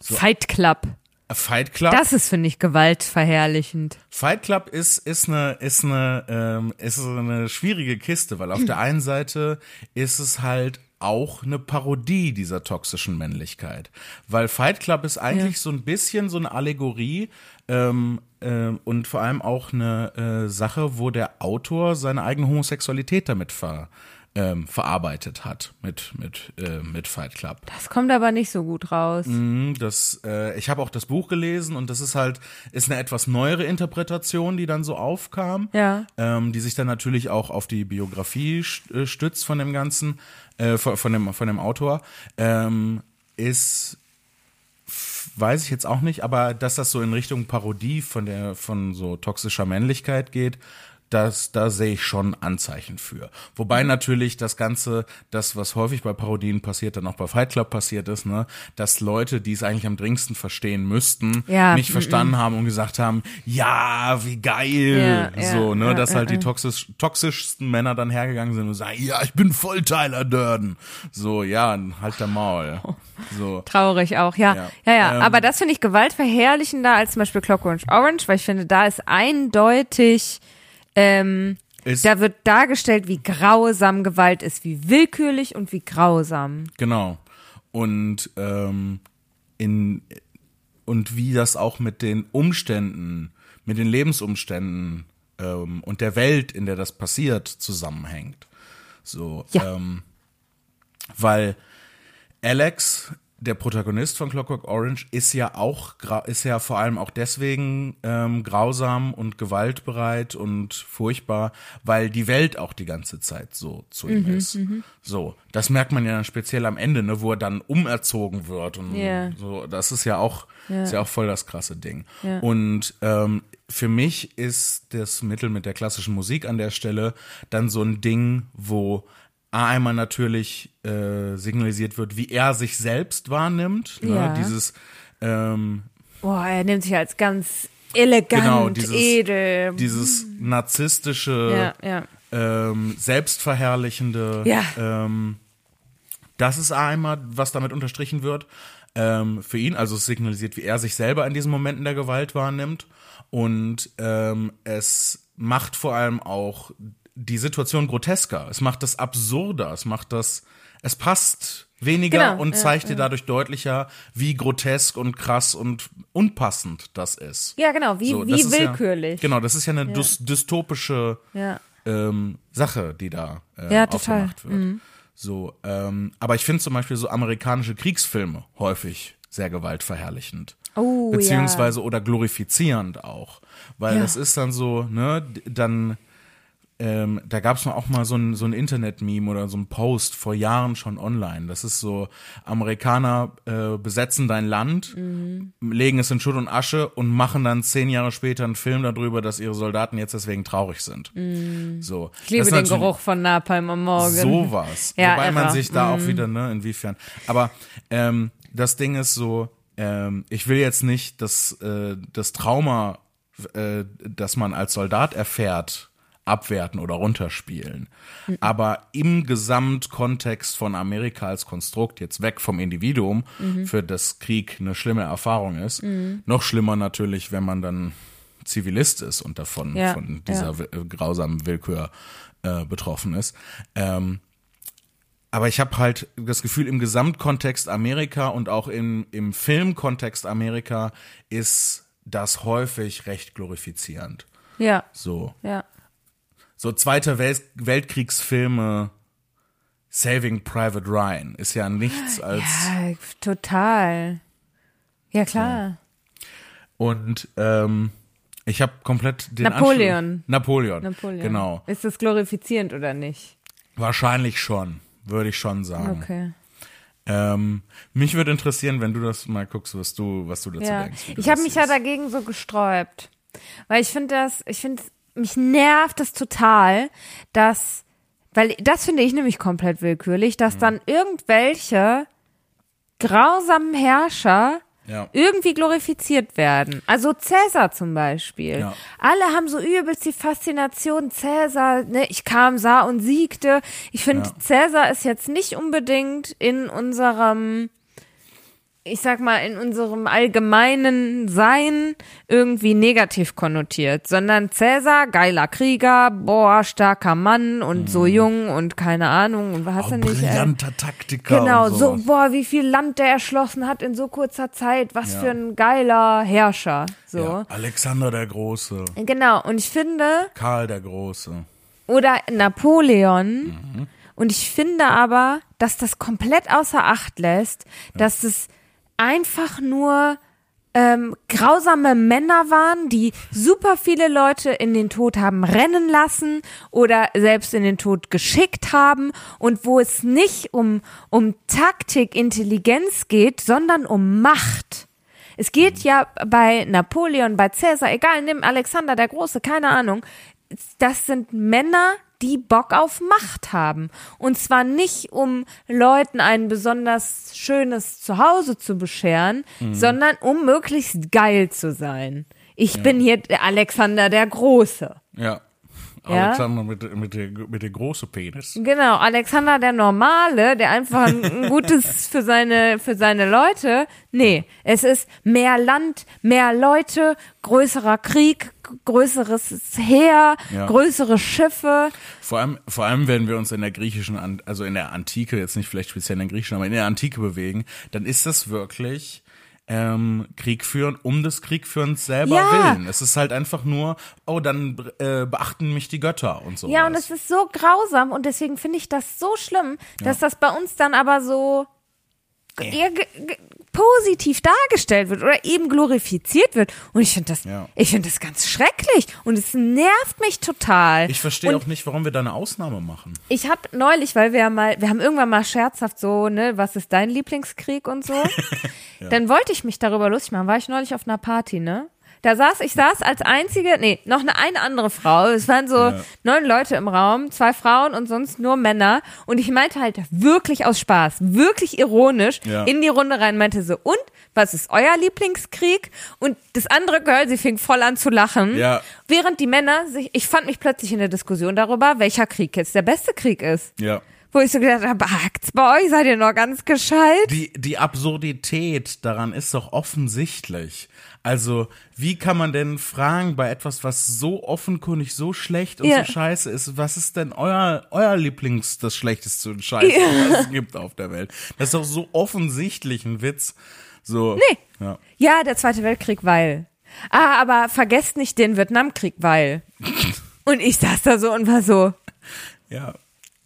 Fight Club. Fight Club. Das ist, finde ich, gewaltverherrlichend. Fight Club ist ist eine ist eine ähm, ist eine schwierige Kiste, weil auf der einen Seite ist es halt auch eine Parodie dieser toxischen Männlichkeit, weil Fight Club ist eigentlich so ein bisschen so eine Allegorie ähm, ähm, und vor allem auch eine äh, Sache, wo der Autor seine eigene Homosexualität damit ver, ähm, verarbeitet hat mit mit äh, mit Fight Club. Das kommt aber nicht so gut raus. Mhm, Das, äh, ich habe auch das Buch gelesen und das ist halt, ist eine etwas neuere Interpretation, die dann so aufkam, Ja. ähm, die sich dann natürlich auch auf die Biografie äh, stützt von dem Ganzen, äh, von, von dem von dem Autor, ähm, ist weiß ich jetzt auch nicht, aber dass das so in Richtung Parodie von der von so toxischer Männlichkeit geht, das, da sehe ich schon Anzeichen für. Wobei natürlich das Ganze, das, was häufig bei Parodien passiert, dann auch bei Fight Club passiert ist, ne, dass Leute, die es eigentlich am dringendsten verstehen müssten, Ja, nicht mm, verstanden haben und gesagt haben, ja, wie geil. Ja, ja, so, ne, ja, dass ja, halt die toxisch, toxischsten Männer dann hergegangen sind und sagen, ja, ich bin voll Tyler Durden. So, ja, halt der Maul. So. Traurig auch, ja. Ja. Ja, ja. Ähm, Aber das finde ich gewaltverherrlichender als zum Beispiel Clockwork Orange, weil ich finde, da ist eindeutig, ähm, da wird dargestellt, wie grausam Gewalt ist, wie willkürlich und wie grausam. Genau. Und ähm, in und wie das auch mit den Umständen, mit den Lebensumständen ähm, und der Welt, in der das passiert, zusammenhängt. So, Ja. ähm, weil Alex, der Protagonist von Clockwork Orange, ist ja auch ist ja vor allem auch deswegen ähm, grausam und gewaltbereit und furchtbar, weil die Welt auch die ganze Zeit so zu ihm ist. So, das merkt man ja dann speziell am Ende, ne, wo er dann umerzogen wird und Ja. so. Das ist ja auch ist ja auch voll das krasse Ding. Ja. Und ähm, für mich ist das Mittel mit der klassischen Musik an der Stelle dann so ein Ding, wo einmal natürlich äh, signalisiert wird, wie er sich selbst wahrnimmt. Ne? Ja. Dieses ähm, Boah, er nimmt sich als ganz elegant, Genau, dieses- edel. dieses narzisstische, ja, ja. ähm, selbstverherrlichende, Ja. ähm, das ist einmal, was damit unterstrichen wird ähm, für ihn. Also es signalisiert, wie er sich selber in diesen Momenten der Gewalt wahrnimmt. Und ähm, es macht vor allem auch die Situation grotesker. Es macht das absurder. Es macht das, es passt weniger Genau, und ja, zeigt dir dadurch deutlicher, wie grotesk und krass und unpassend das ist. Ja, genau, wie, So, wie willkürlich. Ja, genau, das ist ja eine dys dystopische Ja. ähm, Sache, die da äh, Ja, total. Mhm. aufgemacht wird. So, ähm, aber ich finde zum Beispiel so amerikanische Kriegsfilme häufig sehr gewaltverherrlichend. Oh, Beziehungsweise oder glorifizierend auch. Weil Ja. das ist dann so, ne, dann, ähm, da gab es auch mal so ein, so ein Internet-Meme oder so ein Post vor Jahren schon online. Das ist so, Amerikaner äh, besetzen dein Land, Mhm. legen es in Schutt und Asche und machen dann zehn Jahre später einen Film darüber, dass ihre Soldaten jetzt deswegen traurig sind. So. Mhm. Ich liebe den Geruch von Napalm am Morgen. Sowas. Ja, Wobei man irre. sich da Mhm. auch wieder, ne, inwiefern. Aber ähm, das Ding ist so, ähm, ich will jetzt nicht das, äh, das Trauma, äh, das man als Soldat erfährt, abwerten oder runterspielen. Mhm. Aber im Gesamtkontext von Amerika als Konstrukt, jetzt weg vom Individuum, Mhm. für das Krieg eine schlimme Erfahrung ist. Noch schlimmer natürlich, wenn man dann Zivilist ist und davon Ja, von dieser äh, grausamen Willkür äh, betroffen ist. Ähm, aber ich habe halt das Gefühl, im Gesamtkontext Amerika und auch im, im Filmkontext Amerika ist das häufig recht glorifizierend. Ja, So, ja. So Zweite Welt Weltkriegsfilme, Saving Private Ryan ist ja nichts als Ja, total. Ja, klar. und ähm, ich habe komplett den Napoleon. Anschluss- Napoleon. Napoleon. Genau. Ist das glorifizierend oder nicht? Wahrscheinlich schon, würde ich schon sagen. Okay. Ähm, mich würde interessieren, wenn du das mal guckst, was du, was du dazu Ja. denkst. Ich habe mich ja dagegen so gesträubt. Weil ich finde das, ich finde, mich nervt das total, dass, weil das finde ich nämlich komplett willkürlich, Mhm. dass dann irgendwelche grausamen Herrscher Ja. irgendwie glorifiziert werden. Also Cäsar zum Beispiel. Ja. Alle haben so übelst die Faszination Cäsar, ne, ich kam, sah und siegte. Ich finde, Ja. Cäsar ist jetzt nicht unbedingt in unserem, ich sag mal, in unserem allgemeinen Sein irgendwie negativ konnotiert, sondern Cäsar, geiler Krieger, boah, starker Mann und so jung und keine Ahnung und was hast Mhm. Oh, du nicht, ey. brillanter Taktiker. Genau, so, boah, wie viel Land der erschlossen hat in so kurzer Zeit. Was Ja. für ein geiler Herrscher. So. Ja, Alexander der Große, Genau, und ich finde, Karl der Große. oder Napoleon, Mhm. und ich finde aber, dass das komplett außer Acht lässt, dass es einfach nur ähm, grausame Männer waren, die super viele Leute in den Tod haben rennen lassen oder selbst in den Tod geschickt haben und wo es nicht um, um Taktik, Intelligenz geht, sondern um Macht. Es geht ja bei Napoleon, bei Cäsar, egal, nimm Alexander der Große, keine Ahnung. das sind Männer, die Bock auf Macht haben. Und zwar nicht, um Leuten ein besonders schönes Zuhause zu bescheren, sondern um möglichst geil zu sein. Ich bin hier der Alexander der Große. Ja. Ja? Alexander mit, mit, der, mit der großen Penis. Genau, Alexander der Normale, der einfach ein, gutes für seine, für seine Leute. Nee, es ist mehr Land, mehr Leute, größerer Krieg, größeres Heer, Ja. größere Schiffe. Vor allem, vor allem, wenn wir uns in der griechischen, also in der Antike, jetzt nicht vielleicht speziell in der griechischen, aber in der Antike bewegen, dann ist das wirklich ähm, Krieg führen um des Kriegführens selber Ja. willen. Es ist halt einfach nur, oh, dann äh, beachten mich die Götter und so. Ja, und es ist so grausam und deswegen finde ich das so schlimm, dass das bei uns dann aber so eher positiv dargestellt wird oder eben glorifiziert wird. Und ich finde das, Ja. ich finde das ganz schrecklich und es nervt mich total. ich verstehe auch nicht, warum wir da eine Ausnahme machen. Ich habe neulich, weil wir ja mal, wir haben irgendwann mal scherzhaft so, ne, was ist dein Lieblingskrieg und so. Dann wollte ich mich darüber lustig machen. War ich neulich auf einer Party, ne? Da saß, ich saß als einzige, nee, noch eine, eine andere Frau. Es waren so Ja. neun Leute im Raum, zwei Frauen und sonst nur Männer. Und ich meinte halt wirklich aus Spaß, wirklich ironisch Ja. in die Runde rein, meinte so, und was ist euer Lieblingskrieg? Und das andere Girl, sie fing voll an zu lachen. Ja. Während die Männer sich, ich fand mich plötzlich in der Diskussion darüber, welcher Krieg jetzt der beste Krieg ist. Ja. Wo ich so gedacht habe, hackt's bei euch, seid ihr noch ganz gescheit? Die, die Absurdität daran ist doch offensichtlich. Also, wie kann man denn fragen bei etwas, was so offenkundig so schlecht und Ja. so scheiße ist, was ist denn euer, euer Lieblings, das Schlechteste und Scheiße, was es gibt auf der Welt? Das ist doch so offensichtlich ein Witz. So. Nee. Ja. Ja, der Zweite Weltkrieg, weil. Ah, aber vergesst nicht den Vietnamkrieg, weil. Und ich saß da so und war so, ja,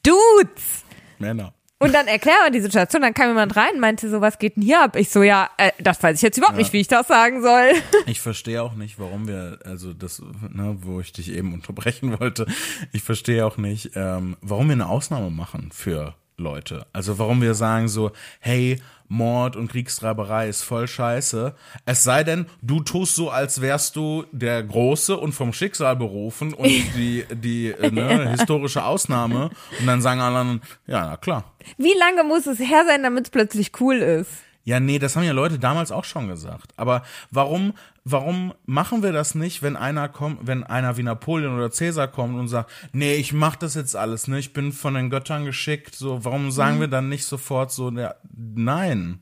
Dudes! Männer. Und dann erklär mal die Situation, dann kam jemand rein und meinte so, was geht denn hier ab? Ich so, ja, äh, das weiß ich jetzt überhaupt nicht, wie ich das sagen soll. Ich verstehe auch nicht, warum wir, also das, ne, wo ich dich eben unterbrechen wollte, ich verstehe auch nicht, ähm, warum wir eine Ausnahme machen für Leute. Also warum wir sagen so, hey, Mord und Kriegstreiberei ist voll scheiße. Es sei denn, du tust so, als wärst du der Große und vom Schicksal berufen und die, die äh, ne, historische Ausnahme. Und dann sagen alle anderen, ja, na klar. Wie lange muss es her sein, damit es plötzlich cool ist? Ja, nee, das haben ja Leute damals auch schon gesagt. Aber warum, warum machen wir das nicht, wenn einer kommt, wenn einer wie Napoleon oder Cäsar kommt und sagt, nee, ich mach das jetzt alles, ne, ich bin von den Göttern geschickt, so, warum sagen Mhm. wir dann nicht sofort so, ja, nein,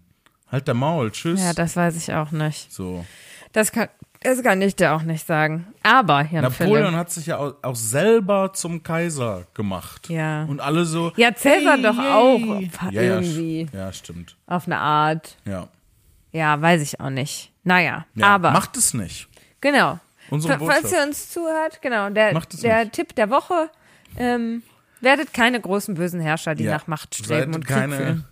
halt der Maul, tschüss. Ja, das weiß ich auch nicht. so. Das kann, das kann ich dir auch nicht sagen. Aber, Jan Napoleon Philipp. hat sich ja auch, auch selber zum Kaiser gemacht. Ja. Und alle so. Ja, Cäsar hey, doch yay. auch, Ja, ja, irgendwie. st- ja, stimmt. Auf eine Art. Ja. Ja, weiß ich auch nicht. Naja, ja. aber. Macht es nicht. Genau. Unsere F- Falls Botschaft. ihr uns zuhört, genau, der, der nicht. Tipp der Woche, ähm, werdet keine großen bösen Herrscher, die Ja. nach Macht streben Seid und Krieg keine führen.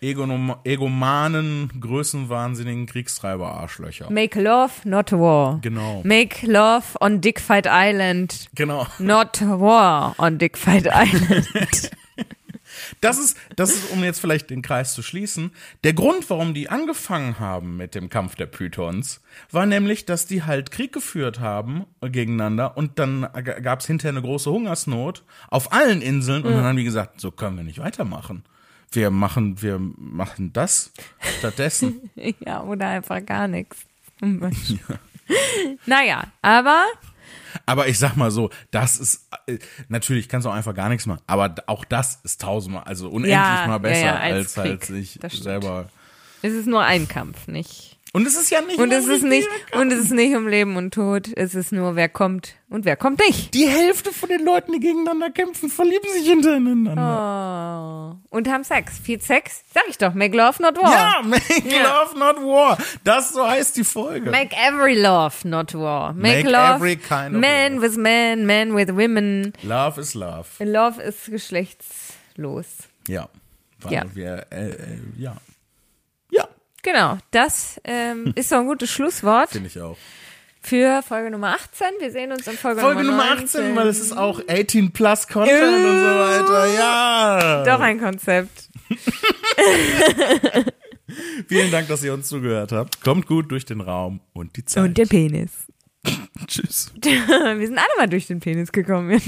Egonom egomanen, größenwahnsinnigen Kriegstreiber-Arschlöcher. Make love, not war. Genau. Make love on Dick Fight Island, Genau. not war on Dick Fight Island. Das ist, das ist, um jetzt vielleicht den Kreis zu schließen, der Grund, warum die angefangen haben mit dem Kampf der Pythons, war nämlich, dass die halt Krieg geführt haben gegeneinander und dann gab es hinterher eine große Hungersnot auf allen Inseln und dann haben die gesagt, so können wir nicht weitermachen. Wir machen, wir machen das stattdessen. ja, oder einfach gar nichts. Naja, aber Aber ich sag mal so, das ist äh, natürlich kannst du auch einfach gar nichts machen, aber auch das ist tausendmal, also unendlich Ja, mal ja, besser ja, als als halt Krieg. Das stimmt. selber. es ist nur ein Kampf, nicht? Und es ist ja nicht Und es ist nicht, und es ist nicht um Leben und Tod. Es ist nur, wer kommt und wer kommt nicht. Die Hälfte von den Leuten, die gegeneinander kämpfen, verlieben sich hintereinander. Oh. Und haben Sex. Viel Sex? Sag ich doch. Make love, not war. Ja, make Ja. love, not war. Das so heißt die Folge. Make every love, not war. Make, Make love, every kind of man love. with man, man with women. love is love. Love ist geschlechtslos. Ja. Weil Ja. wir, äh, äh, ja. Genau, das ähm, ist doch ein gutes Schlusswort finde ich auch. für Folge Nummer 18. Wir sehen uns in Folge, Folge Nummer Nummer 19. 18, weil es ist auch 18 plus Content und so weiter. Ja. Doch ein Konzept. Vielen Dank, dass ihr uns zugehört habt. Kommt gut durch den Raum und die Zeit. Und der Penis. Tschüss. Wir sind alle mal durch den Penis gekommen.